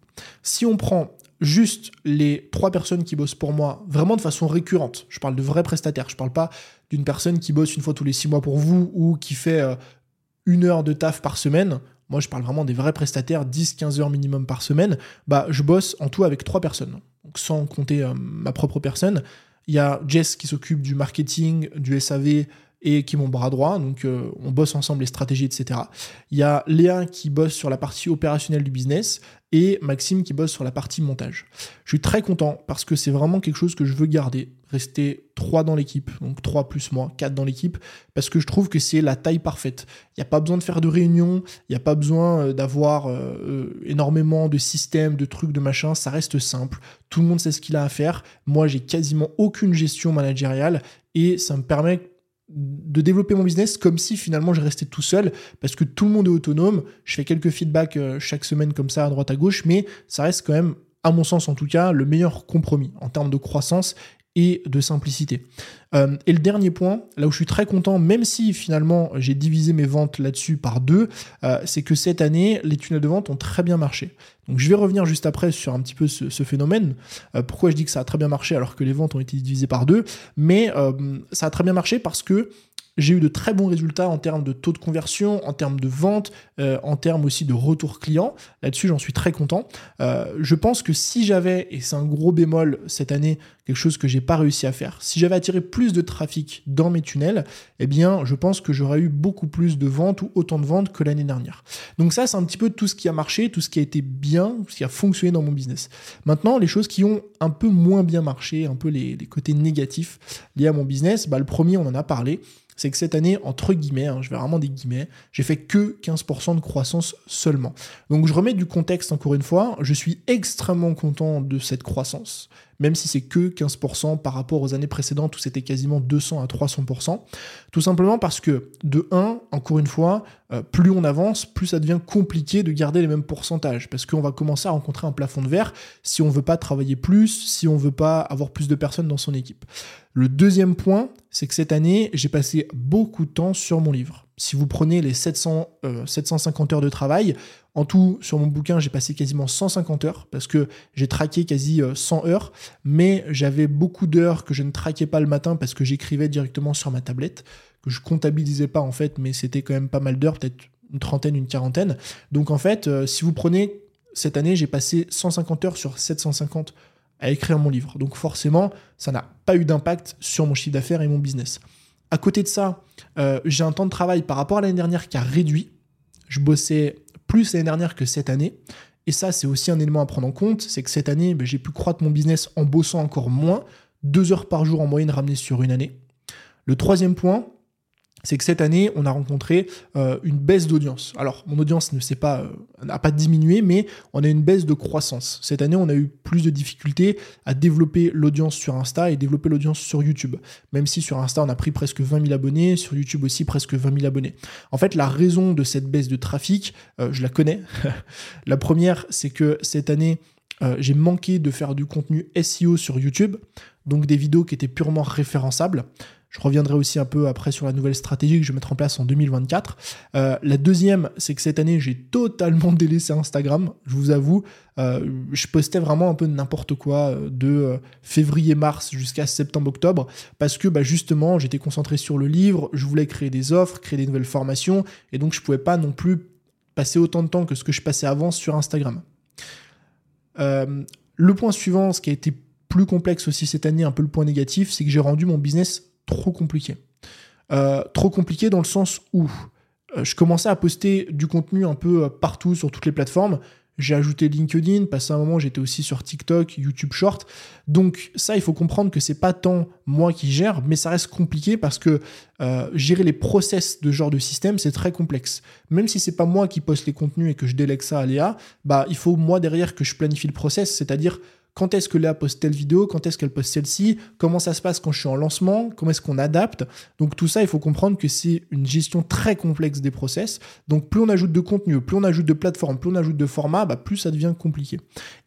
Si on prend juste les trois personnes qui bossent pour moi, vraiment de façon récurrente, je parle de vrais prestataires, je parle pas d'une personne qui bosse une fois tous les six mois pour vous ou qui fait euh, une heure de taf par semaine. Moi, je parle vraiment des vrais prestataires, 10-15 heures minimum par semaine. Bah, je bosse en tout avec trois personnes. Sans compter ma propre personne. Il y a Jess qui s'occupe du marketing, du SAV et qui est mon bras droit, donc euh, on bosse ensemble les stratégies, etc. Il y a Léa qui bosse sur la partie opérationnelle du business et Maxime qui bosse sur la partie montage. Je suis très content parce que c'est vraiment quelque chose que je veux garder, rester 3 dans l'équipe, donc 3 plus moi, 4 dans l'équipe, parce que je trouve que c'est la taille parfaite. Il n'y a pas besoin de faire de réunions, il n'y a pas besoin euh, d'avoir euh, énormément de systèmes, de trucs, de machins, ça reste simple. Tout le monde sait ce qu'il a à faire. Moi, j'ai quasiment aucune gestion managériale et ça me permet de développer mon business comme si finalement je restais tout seul parce que tout le monde est autonome. Je fais quelques feedbacks euh, chaque semaine comme ça à droite à gauche, mais ça reste quand même, à mon sens en tout cas, le meilleur compromis en termes de croissance et de simplicité. Euh, et le dernier point, là où je suis très content, même si finalement j'ai divisé mes ventes là-dessus par deux, euh, c'est que cette année, les tunnels de vente ont très bien marché. Donc je vais revenir juste après sur un petit peu ce, phénomène. Euh, pourquoi je dis que ça a très bien marché alors que les ventes ont été divisées par deux? Mais ça a très bien marché parce que j'ai eu de très bons résultats en termes de taux de conversion, en termes de vente, euh, en termes aussi de retour client. Là-dessus, j'en suis très content. Euh, je pense que si j'avais, et c'est un gros bémol cette année, quelque chose que j'ai pas réussi à faire, si j'avais attiré plus de trafic dans mes tunnels, eh bien, je pense que j'aurais eu beaucoup plus de ventes ou autant de ventes que l'année dernière. Donc ça, c'est un petit peu tout ce qui a marché, tout ce qui a été bien, tout ce qui a fonctionné dans mon business. Maintenant, les choses qui ont un peu moins bien marché, un peu les, côtés négatifs liés à mon business, bah, le premier, on en a parlé c'est que cette année, entre guillemets, hein, je vais vraiment des guillemets, j'ai fait que 15% de croissance seulement. Donc je remets du contexte encore une fois, je suis extrêmement content de cette croissance même si c'est que 15% par rapport aux années précédentes où c'était quasiment 200 à 300%. Tout simplement parce que, de 1, encore une fois, euh, plus on avance, plus ça devient compliqué de garder les mêmes pourcentages, parce qu'on va commencer à rencontrer un plafond de verre si on veut pas travailler plus, si on veut pas avoir plus de personnes dans son équipe. Le deuxième point, c'est que cette année, j'ai passé beaucoup de temps sur mon livre. Si vous prenez les 700, 750 euh, heures de travail, en tout, sur mon bouquin, j'ai passé quasiment 150 heures parce que j'ai traqué quasi 100 euh, heures, mais j'avais beaucoup d'heures que je ne traquais pas le matin parce que j'écrivais directement sur ma tablette, que je comptabilisais pas en fait, mais c'était quand même pas mal d'heures, peut-être une trentaine, une quarantaine. Donc en fait, euh, si vous prenez cette année, j'ai passé 150 heures sur 750 à écrire mon livre. Donc forcément, ça n'a pas eu d'impact sur mon chiffre d'affaires et mon business. À côté de ça, euh, j'ai un temps de travail par rapport à l'année dernière qui a réduit. Je bossais plus l'année dernière que cette année. Et ça, c'est aussi un élément à prendre en compte, c'est que cette année, ben, j'ai pu croître mon business en bossant encore moins, deux heures par jour en moyenne ramenées sur une année. Le troisième point, c'est que cette année, on a rencontré euh, une baisse d'audience. Alors, mon audience euh, n'a pas diminué, mais on a une baisse de croissance. Cette année, on a eu plus de difficultés à développer l'audience sur Insta et développer l'audience sur YouTube. Même si sur Insta, on a pris presque 20 000 abonnés, sur YouTube aussi presque 20 000 abonnés. En fait, la raison de cette baisse de trafic, euh, je la connais. la première, c'est que cette année, j'ai manqué de faire du contenu SEO sur YouTube, donc des vidéos qui étaient purement référençables. Je reviendrai aussi un peu après sur la nouvelle stratégie que je vais mettre en place en 2024. Euh, la deuxième, c'est que cette année, j'ai totalement délaissé Instagram. Je vous avoue, euh, je postais vraiment un peu n'importe quoi euh, de février-mars jusqu'à septembre-octobre parce que bah, justement, j'étais concentré sur le livre, je voulais créer des offres, créer des nouvelles formations et donc je pouvais pas non plus passer autant de temps que ce que je passais avant sur Instagram. le point suivant, ce qui a été plus complexe aussi cette année, un peu le point négatif, c'est que j'ai rendu mon business trop compliqué. Euh, trop compliqué dans le sens où euh, je commençais à poster du contenu un peu euh, partout sur toutes les plateformes. J'ai ajouté LinkedIn, passé un moment j'étais aussi sur TikTok, YouTube Short. Donc ça, il faut comprendre que c'est pas tant moi qui gère, mais ça reste compliqué parce que gérer les process de genre de système, c'est très complexe. Même si c'est pas moi qui poste les contenus et que je délègue ça à Léa, bah il faut moi derrière que je planifie le process, c'est-à-dire quand est-ce que Léa poste telle vidéo, quand est-ce qu'elle poste celle-ci, comment ça se passe quand je suis en lancement, comment est-ce qu'on adapte. Donc tout ça, il faut comprendre que c'est une gestion très complexe des process. Donc plus on ajoute de contenu, plus on ajoute de plateformes, plus on ajoute de formats, bah, plus ça devient compliqué.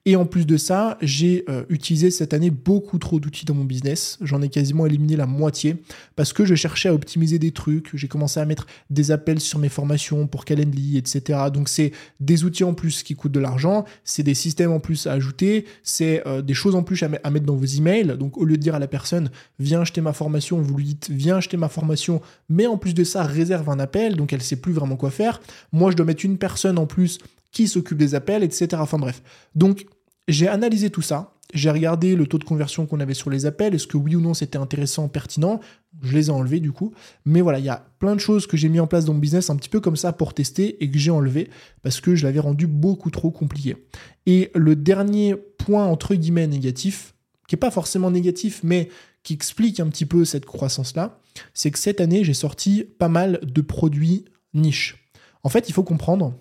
Et en plus de ça, j'ai euh, utilisé cette année beaucoup trop d'outils dans mon business. J'en ai quasiment éliminé la moitié parce que je cherchais à optimiser des trucs. J'ai commencé à mettre des appels sur mes formations pour Calendly, etc. Donc c'est des outils en plus qui coûtent de l'argent, c'est des systèmes en plus à ajouter, c'est euh, des choses en plus à, mettre dans vos emails. Donc au lieu de dire à la personne viens acheter ma formation, vous lui dites viens acheter ma formation, mais en plus de ça réserve un appel. Donc elle sait plus vraiment quoi faire. Moi je dois mettre une personne en plus qui s'occupe des appels, etc. Enfin bref. Donc, j'ai analysé tout ça. J'ai regardé le taux de conversion qu'on avait sur les appels. Est-ce que oui ou non c'était intéressant, pertinent? Je les ai enlevés du coup. Mais voilà, il y a plein de choses que j'ai mis en place dans mon business un petit peu comme ça pour tester et que j'ai enlevé parce que je l'avais rendu beaucoup trop compliqué. Et le dernier point entre guillemets négatif, qui n'est pas forcément négatif, mais qui explique un petit peu cette croissance-là, c'est que cette année, j'ai sorti pas mal de produits niches. En fait, il faut comprendre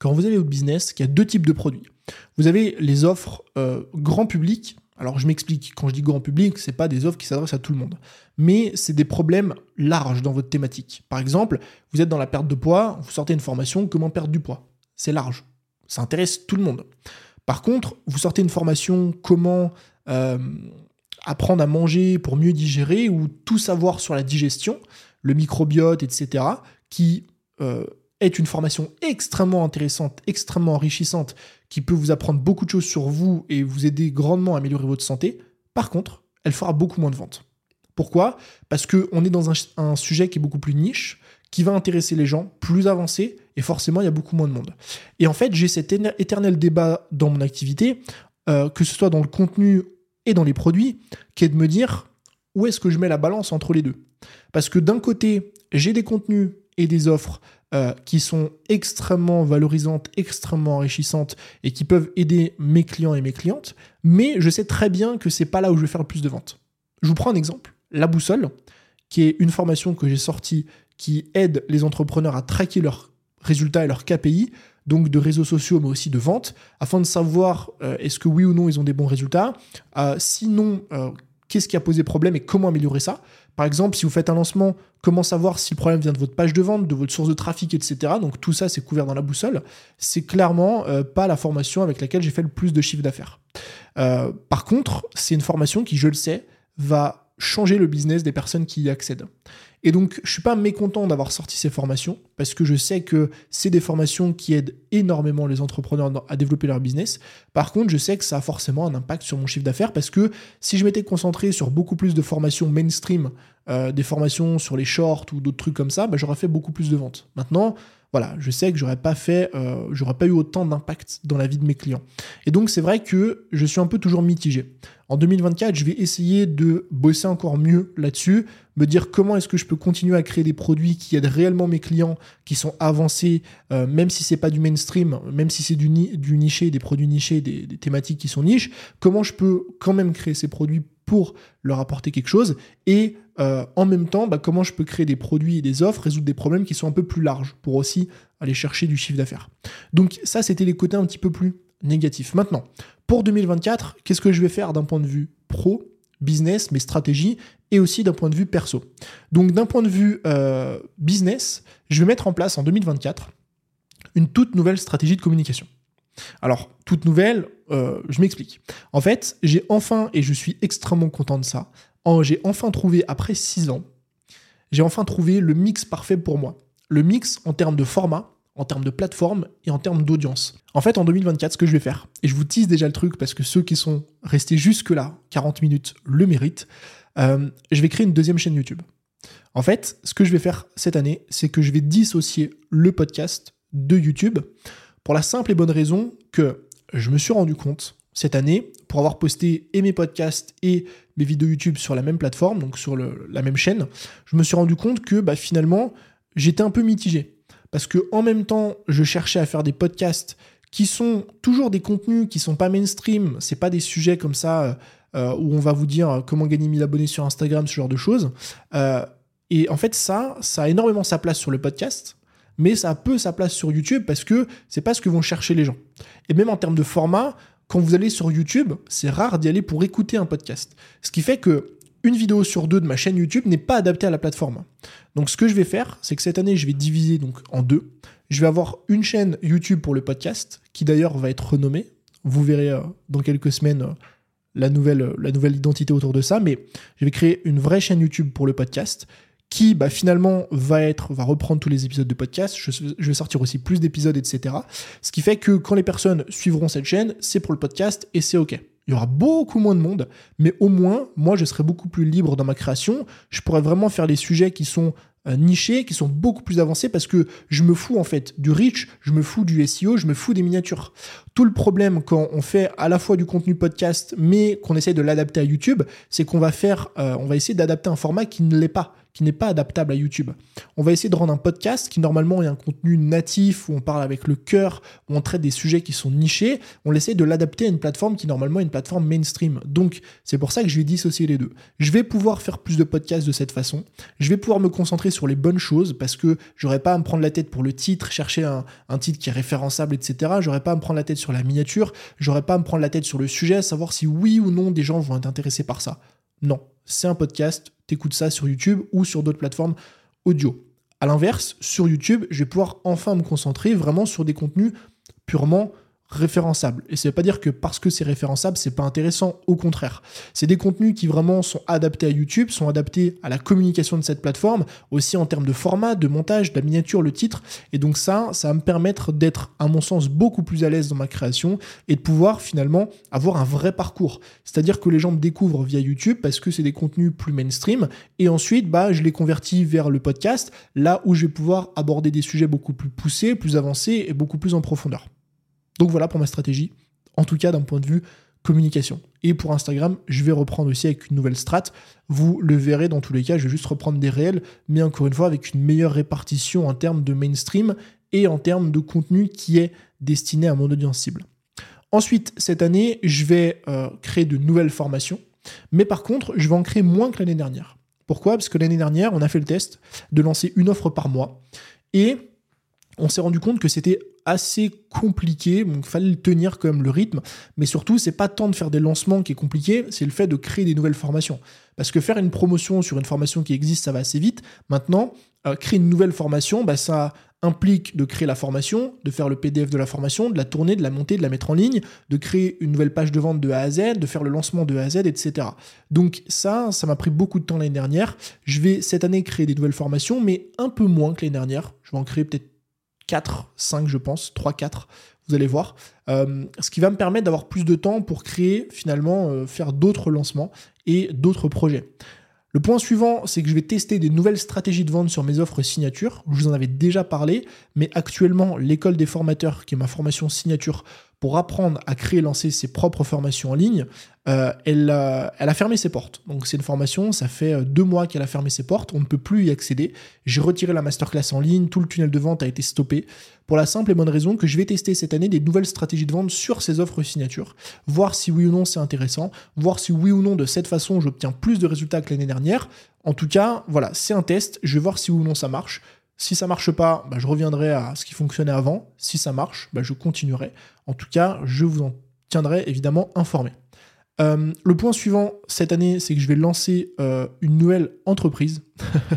quand vous avez votre business, qu'il y a deux types de produits. Vous avez les offres euh, grand public. Alors je m'explique, quand je dis grand public, ce c'est pas des offres qui s'adressent à tout le monde, mais c'est des problèmes larges dans votre thématique. Par exemple, vous êtes dans la perte de poids, vous sortez une formation comment perdre du poids? C'est large, ça intéresse tout le monde. Par contre, vous sortez une formation comment euh, apprendre à manger pour mieux digérer ou tout savoir sur la digestion, le microbiote, etc., qui euh, est une formation extrêmement intéressante, extrêmement enrichissante, qui peut vous apprendre beaucoup de choses sur vous et vous aider grandement à améliorer votre santé. Par contre, elle fera beaucoup moins de ventes. Pourquoi? Parce qu'on est dans un, sujet qui est beaucoup plus niche, qui va intéresser les gens, plus avancé, et forcément, il y a beaucoup moins de monde. Et en fait, j'ai cet éternel débat dans mon activité, euh, que ce soit dans le contenu et dans les produits, qui est de me dire où est-ce que je mets la balance entre les deux? Parce que d'un côté, j'ai des contenus et des offres euh, qui sont extrêmement valorisantes, extrêmement enrichissantes et qui peuvent aider mes clients et mes clientes, mais je sais très bien que c'est pas là où je vais faire le plus de ventes. Je vous prends un exemple, la boussole, qui est une formation que j'ai sortie qui aide les entrepreneurs à traquer leurs résultats et leurs KPI, donc de réseaux sociaux mais aussi de ventes, afin de savoir euh, est-ce que oui ou non ils ont des bons résultats, euh, sinon qu'est-ce qui a posé problème et comment améliorer ça. Par exemple, si vous faites un lancement, comment savoir si le problème vient de votre page de vente, de votre source de trafic, etc. Donc tout ça, c'est couvert dans la boussole. C'est clairement euh, pas la formation avec laquelle j'ai fait le plus de chiffre d'affaires. Euh, par contre, c'est une formation qui, je le sais, va changer le business des personnes qui y accèdent. Et donc, je suis pas mécontent d'avoir sorti ces formations parce que je sais que c'est des formations qui aident énormément les entrepreneurs à développer leur business. Par contre, je sais que ça a forcément un impact sur mon chiffre d'affaires parce que si je m'étais concentré sur beaucoup plus de formations mainstream, euh, des formations sur les shorts ou d'autres trucs comme ça, bah, j'aurais fait beaucoup plus de ventes. Maintenant, voilà, je sais que j'aurais pas fait, euh, j'aurais pas eu autant d'impact dans la vie de mes clients. Et donc c'est vrai que je suis un peu toujours mitigé. En 2024, je vais essayer de bosser encore mieux là-dessus, me dire comment est-ce que je peux continuer à créer des produits qui aident réellement mes clients, qui sont avancés, euh, même si c'est pas du mainstream, même si c'est du, du niché, des produits nichés, des, des thématiques qui sont niches, comment je peux quand même créer ces produits pour leur apporter quelque chose et euh, en même temps bah, comment je peux créer des produits et des offres, résoudre des problèmes qui sont un peu plus larges pour aussi aller chercher du chiffre d'affaires. Donc ça c'était les côtés un petit peu plus négatifs. Maintenant, pour 2024, qu'est-ce que je vais faire d'un point de vue pro, business, mes stratégies et aussi d'un point de vue perso? Donc d'un point de vue euh, business, je vais mettre en place en 2024 une toute nouvelle stratégie de communication. Alors, toute nouvelle, euh, je m'explique. En fait, j'ai enfin, et je suis extrêmement content de ça, j'ai enfin trouvé, après 6 ans, j'ai enfin trouvé le mix parfait pour moi. Le mix en termes de format, en termes de plateforme et en termes d'audience. En fait, en 2024, ce que je vais faire, et je vous tease déjà le truc parce que ceux qui sont restés jusque-là, 40 minutes, le méritent, euh, je vais créer une deuxième chaîne YouTube. En fait, ce que je vais faire cette année, c'est que je vais dissocier le podcast de YouTube pour la simple et bonne raison que je me suis rendu compte cette année, pour avoir posté et mes podcasts et mes vidéos YouTube sur la même plateforme, donc sur la même chaîne, je me suis rendu compte que bah, finalement, j'étais un peu mitigé. Parce que en même temps, je cherchais à faire des podcasts qui sont toujours des contenus qui sont pas mainstream, c'est pas des sujets comme ça euh, où on va vous dire comment gagner 1000 abonnés sur Instagram, ce genre de choses. Euh, et en fait, ça, ça a énormément sa place sur le podcast mais ça a peu sa place sur YouTube parce que c'est pas ce que vont chercher les gens. Et même en termes de format, quand vous allez sur YouTube, c'est rare d'y aller pour écouter un podcast. Ce qui fait que une vidéo sur deux de ma chaîne YouTube n'est pas adaptée à la plateforme. Donc ce que je vais faire, c'est que cette année, je vais diviser donc en deux. Je vais avoir une chaîne YouTube pour le podcast, qui d'ailleurs va être renommée. Vous verrez euh, dans quelques semaines euh, nouvelle, la nouvelle identité autour de ça, mais je vais créer une vraie chaîne YouTube pour le podcast qui bah, finalement va être va reprendre tous les épisodes de podcast. Je, vais sortir aussi plus d'épisodes, etc. Ce qui fait que quand les personnes suivront cette chaîne, c'est pour le podcast et c'est ok. Il y aura beaucoup moins de monde, mais au moins, moi, je serai beaucoup plus libre dans ma création. Je pourrais vraiment faire les sujets qui sont euh, nichés, qui sont beaucoup plus avancés parce que je me fous en fait du reach, je me fous du SEO, je me fous des miniatures. Tout le problème quand on fait à la fois du contenu podcast, mais qu'on essaie de l'adapter à YouTube, c'est qu'on va faire, euh, on va essayer d'adapter un format qui ne l'est pas qui n'est pas adaptable à YouTube. On va essayer de rendre un podcast qui normalement est un contenu natif, où on parle avec le cœur, où on traite des sujets qui sont nichés, on essaie de l'adapter à une plateforme qui normalement est une plateforme mainstream. Donc c'est pour ça que je vais dissocier les deux. Je vais pouvoir faire plus de podcasts de cette façon, je vais pouvoir me concentrer sur les bonnes choses, parce que j'aurai pas à me prendre la tête pour le titre, chercher un, titre qui est référençable, etc. J'aurai pas à me prendre la tête sur la miniature, j'aurai pas à me prendre la tête sur le sujet, savoir si oui ou non des gens vont être intéressés par ça. Non, c'est un podcast, t'écoutes ça sur YouTube ou sur d'autres plateformes audio. À l'inverse, sur YouTube, je vais pouvoir enfin me concentrer vraiment sur des contenus purement référençables. Et ça veut pas dire que parce que c'est référençable, c'est pas intéressant. Au contraire, c'est des contenus qui vraiment sont adaptés à YouTube, sont adaptés à la communication de cette plateforme, aussi en termes de format, de montage, de la miniature, le titre. Et donc ça, ça va me permettre d'être, à mon sens, beaucoup plus à l'aise dans ma création et de pouvoir finalement avoir un vrai parcours. C'est-à-dire que les gens me découvrent via YouTube parce que c'est des contenus plus mainstream et ensuite, bah, je les convertis vers le podcast, là où je vais pouvoir aborder des sujets beaucoup plus poussés, plus avancés et beaucoup plus en profondeur. Donc voilà pour ma stratégie, en tout cas d'un point de vue communication. Et pour Instagram, je vais reprendre aussi avec une nouvelle strat. Vous le verrez dans tous les cas, je vais juste reprendre des réels, mais encore une fois avec une meilleure répartition en termes de mainstream et en termes de contenu qui est destiné à mon audience cible. Ensuite, cette année, je vais euh, créer de nouvelles formations, mais par contre, je vais en créer moins que l'année dernière. Pourquoi? Parce que l'année dernière, on a fait le test de lancer une offre par mois et on s'est rendu compte que c'était assez compliqué, donc fallait tenir quand même le rythme, mais surtout c'est pas tant de faire des lancements qui est compliqué, c'est le fait de créer des nouvelles formations. Parce que faire une promotion sur une formation qui existe, ça va assez vite. Maintenant, euh, créer une nouvelle formation, bah, ça implique de créer la formation, de faire le PDF de la formation, de la tourner, de la monter, de la mettre en ligne, de créer une nouvelle page de vente de A à Z, de faire le lancement de A à Z, etc. Donc ça, ça m'a pris beaucoup de temps l'année dernière. Je vais cette année créer des nouvelles formations, mais un peu moins que l'année dernière. Je vais en créer peut-être 4, 5 je pense, 3, 4, vous allez voir. Euh, ce qui va me permettre d'avoir plus de temps pour créer, finalement, euh, faire d'autres lancements et d'autres projets. Le point suivant, c'est que je vais tester des nouvelles stratégies de vente sur mes offres signature. Je vous en avais déjà parlé, mais actuellement, l'école des formateurs, qui est ma formation signature, pour apprendre à créer et lancer ses propres formations en ligne, euh, elle, a fermé ses portes. Donc c'est une formation, ça fait euh, deux mois qu'elle a fermé ses portes, on ne peut plus y accéder. J'ai retiré la masterclass en ligne, tout le tunnel de vente a été stoppé, pour la simple et bonne raison que je vais tester cette année des nouvelles stratégies de vente sur ces offres signature, voir si oui ou non c'est intéressant, voir si oui ou non de cette façon j'obtiens plus de résultats que l'année dernière. En tout cas, voilà, c'est un test, je vais voir si oui ou non ça marche. Si ça marche pas, bah, je reviendrai à ce qui fonctionnait avant. Si ça marche, bah, je continuerai. En tout cas, je vous en tiendrai évidemment informé. Euh, le point suivant cette année, c'est que je vais lancer euh, une nouvelle entreprise.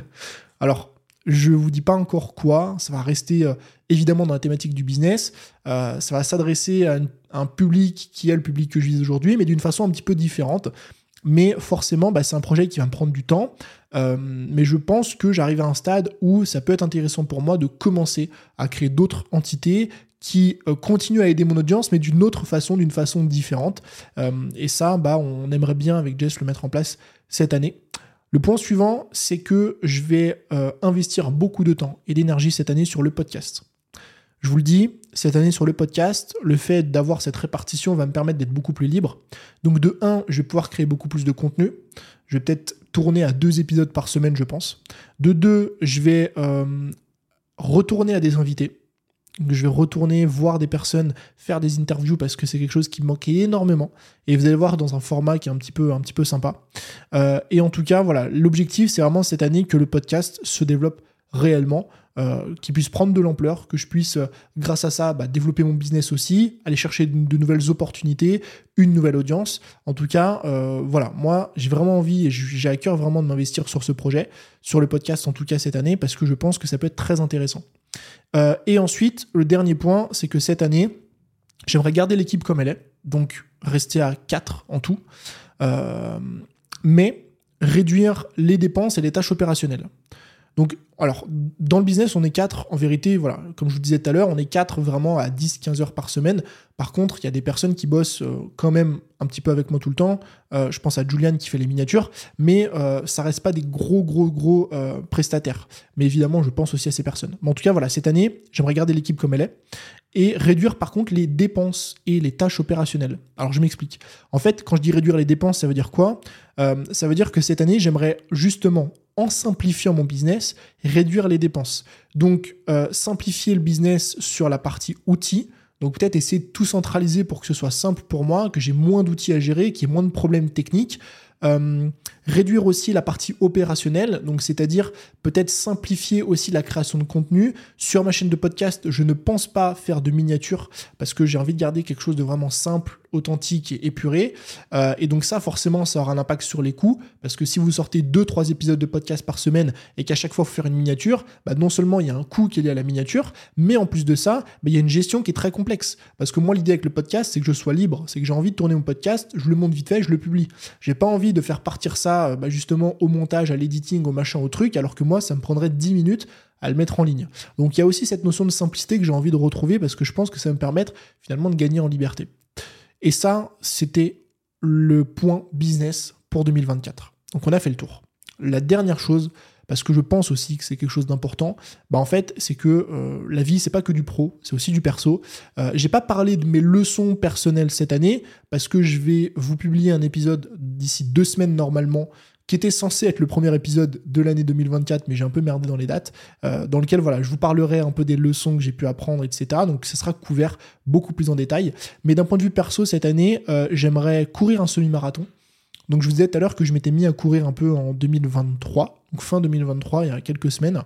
Alors, je vous dis pas encore quoi, ça va rester euh, évidemment dans la thématique du business, ça va s'adresser à, un public qui est le public que je vise aujourd'hui, mais d'une façon un petit peu différente. Mais forcément, bah, c'est un projet qui va me prendre du temps. Euh, mais je pense que j'arrive à un stade où ça peut être intéressant pour moi de commencer à créer d'autres entités qui euh, continuent à aider mon audience, mais d'une autre façon, d'une façon différente. Euh, et ça, bah, on aimerait bien avec Jess le mettre en place cette année. Le point suivant, c'est que je vais investir beaucoup de temps et d'énergie cette année sur le podcast. Je vous le dis, cette année sur le podcast, le fait d'avoir cette répartition va me permettre d'être beaucoup plus libre. Donc de 1, je vais pouvoir créer beaucoup plus de contenu. Je vais peut-être tourner à deux épisodes par semaine, je pense. De 2, je vais euh, retourner à des invités. je vais retourner voir des personnes, faire des interviews parce que c'est quelque chose qui me manquait énormément. Et vous allez voir dans un format qui est un petit peu, un petit peu sympa. Euh, et en tout cas, voilà, l'objectif, c'est vraiment cette année que le podcast se développe réellement. Euh, qui puisse prendre de l'ampleur, que je puisse, euh, grâce à ça, bah, développer mon business aussi, aller chercher de, nouvelles opportunités, une nouvelle audience. En tout cas, euh, voilà, moi, j'ai vraiment envie et j'ai à cœur vraiment de m'investir sur ce projet, sur le podcast en tout cas cette année, parce que je pense que ça peut être très intéressant. et ensuite, le dernier point, c'est que cette année, j'aimerais garder l'équipe comme elle est, donc rester à 4 en tout, mais réduire les dépenses et les tâches opérationnelles. Donc, alors, dans le business, on est quatre, en vérité, voilà, comme je vous disais tout à l'heure, on est quatre vraiment à 10-15 heures par semaine. Par contre, il y a des personnes qui bossent euh, quand même un petit peu avec moi tout le temps. Euh, je pense à Julian qui fait les miniatures, mais euh, ça reste pas des gros, gros, gros prestataires. Mais évidemment, je pense aussi à ces personnes. Mais en tout cas, voilà, cette année, j'aimerais garder l'équipe comme elle est et réduire par contre les dépenses et les tâches opérationnelles. Alors je m'explique. En fait, quand je dis réduire les dépenses, ça veut dire quoi? Ça veut dire que cette année, j'aimerais justement en simplifiant mon business, réduire les dépenses. Donc, euh, simplifier le business sur la partie outils. Donc, peut-être essayer de tout centraliser pour que ce soit simple pour moi, que j'ai moins d'outils à gérer, qu'il y ait moins de problèmes techniques. Euh, réduire aussi la partie opérationnelle, donc c'est-à-dire peut-être simplifier aussi la création de contenu. Sur ma chaîne de podcast, je ne pense pas faire de miniatures parce que j'ai envie de garder quelque chose de vraiment simple, authentique et épuré. Euh, et donc ça, forcément, ça aura un impact sur les coûts parce que si vous sortez 2-3 épisodes de podcast par semaine et qu'à chaque fois, faut faire une miniature, bah, non seulement il y a un coût qui est lié à la miniature, mais en plus de ça, bah, il y a une gestion qui est très complexe. Parce que moi, l'idée avec le podcast, c'est que je sois libre, c'est que j'ai envie de tourner mon podcast, je le monte vite fait, je le publie. J'ai pas envie de faire partir ça euh, bah, justement au montage, à l'editing, au machin, au truc, alors que moi, ça me prendrait 10 minutes à le mettre en ligne. Donc il y a aussi cette notion de simplicité que j'ai envie de retrouver parce que je pense que ça va me permettre finalement de gagner en liberté. Et ça, c'était le point business pour 2024. Donc on a fait le tour. La dernière chose, parce que je pense aussi que c'est quelque chose d'important, bah en fait, c'est que euh, la vie, c'est pas que du pro, c'est aussi du perso. Euh, j'ai pas parlé de mes leçons personnelles cette année, parce que je vais vous publier un épisode d'ici deux semaines normalement qui était censé être le premier épisode de l'année 2024, mais j'ai un peu merdé dans les dates, euh, dans lequel voilà, je vous parlerai un peu des leçons que j'ai pu apprendre, etc. Donc ce sera couvert beaucoup plus en détail. Mais d'un point de vue perso, cette année, euh, j'aimerais courir un semi-marathon. Donc je vous disais tout à l'heure que je m'étais mis à courir un peu en 2023, donc fin 2023, il y a quelques semaines,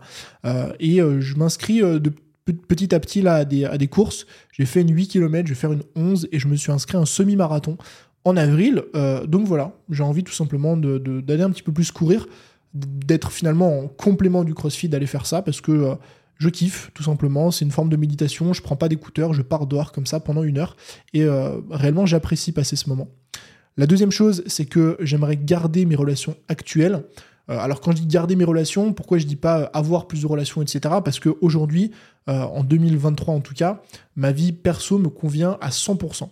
euh, et je m'inscris de petit à petit là à des, courses. J'ai fait une 8 km, je vais faire une 11 et je me suis inscrit à un semi-marathon en avril. Euh, donc voilà, j'ai envie tout simplement d'aller un petit peu plus courir, d'être finalement en complément du crossfit, d'aller faire ça parce que euh, je kiffe tout simplement. C'est une forme de méditation. Je prends pas d'écouteurs, je pars dehors comme ça pendant une heure et euh, réellement j'apprécie passer ce moment. La deuxième chose, c'est que j'aimerais garder mes relations actuelles. alors quand je dis garder mes relations, pourquoi je dis pas avoir plus de relations, etc. Parce qu'aujourd'hui, en 2023 en tout cas, ma vie perso me convient à 100%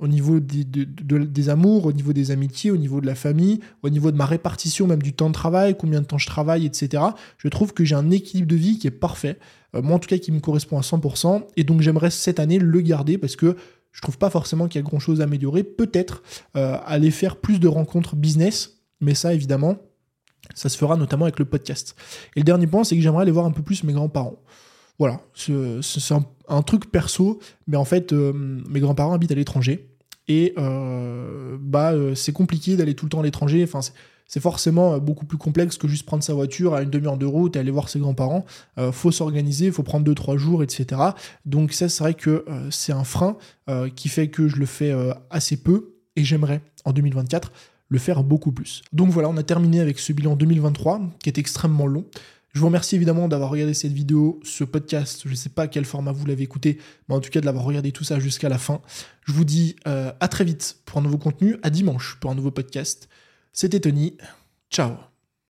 au niveau des, des, amours, au niveau des amitiés, au niveau de la famille, au niveau de ma répartition même du temps de travail, combien de temps je travaille, etc. Je trouve que j'ai un équilibre de vie qui est parfait, euh, moi en tout cas qui me correspond à 100%, et donc j'aimerais cette année le garder parce que je trouve pas forcément qu'il y a grand chose à améliorer, peut-être euh, aller faire plus de rencontres business, mais ça évidemment, ça se fera notamment avec le podcast. Et le dernier point, c'est que j'aimerais aller voir un peu plus mes grands-parents. Voilà, c'est un, truc perso, mais en fait, euh, mes grands-parents habitent à l'étranger. Et euh, bah, c'est compliqué d'aller tout le temps à l'étranger. Enfin, c'est forcément beaucoup plus complexe que juste prendre sa voiture à une demi-heure de route et aller voir ses grands-parents. Il faut s'organiser, il faut prendre 2-3 jours, etc. Donc ça, c'est vrai que c'est un frein qui fait que je le fais assez peu et j'aimerais en 2024 le faire beaucoup plus. Donc voilà, on a terminé avec ce bilan 2023 qui est extrêmement long. Je vous remercie évidemment d'avoir regardé cette vidéo, ce podcast. Je ne sais pas quel format vous l'avez écouté, mais en tout cas de l'avoir regardé tout ça jusqu'à la fin. Je vous dis euh, à très vite pour un nouveau contenu, à dimanche pour un nouveau podcast. C'était Tony. Ciao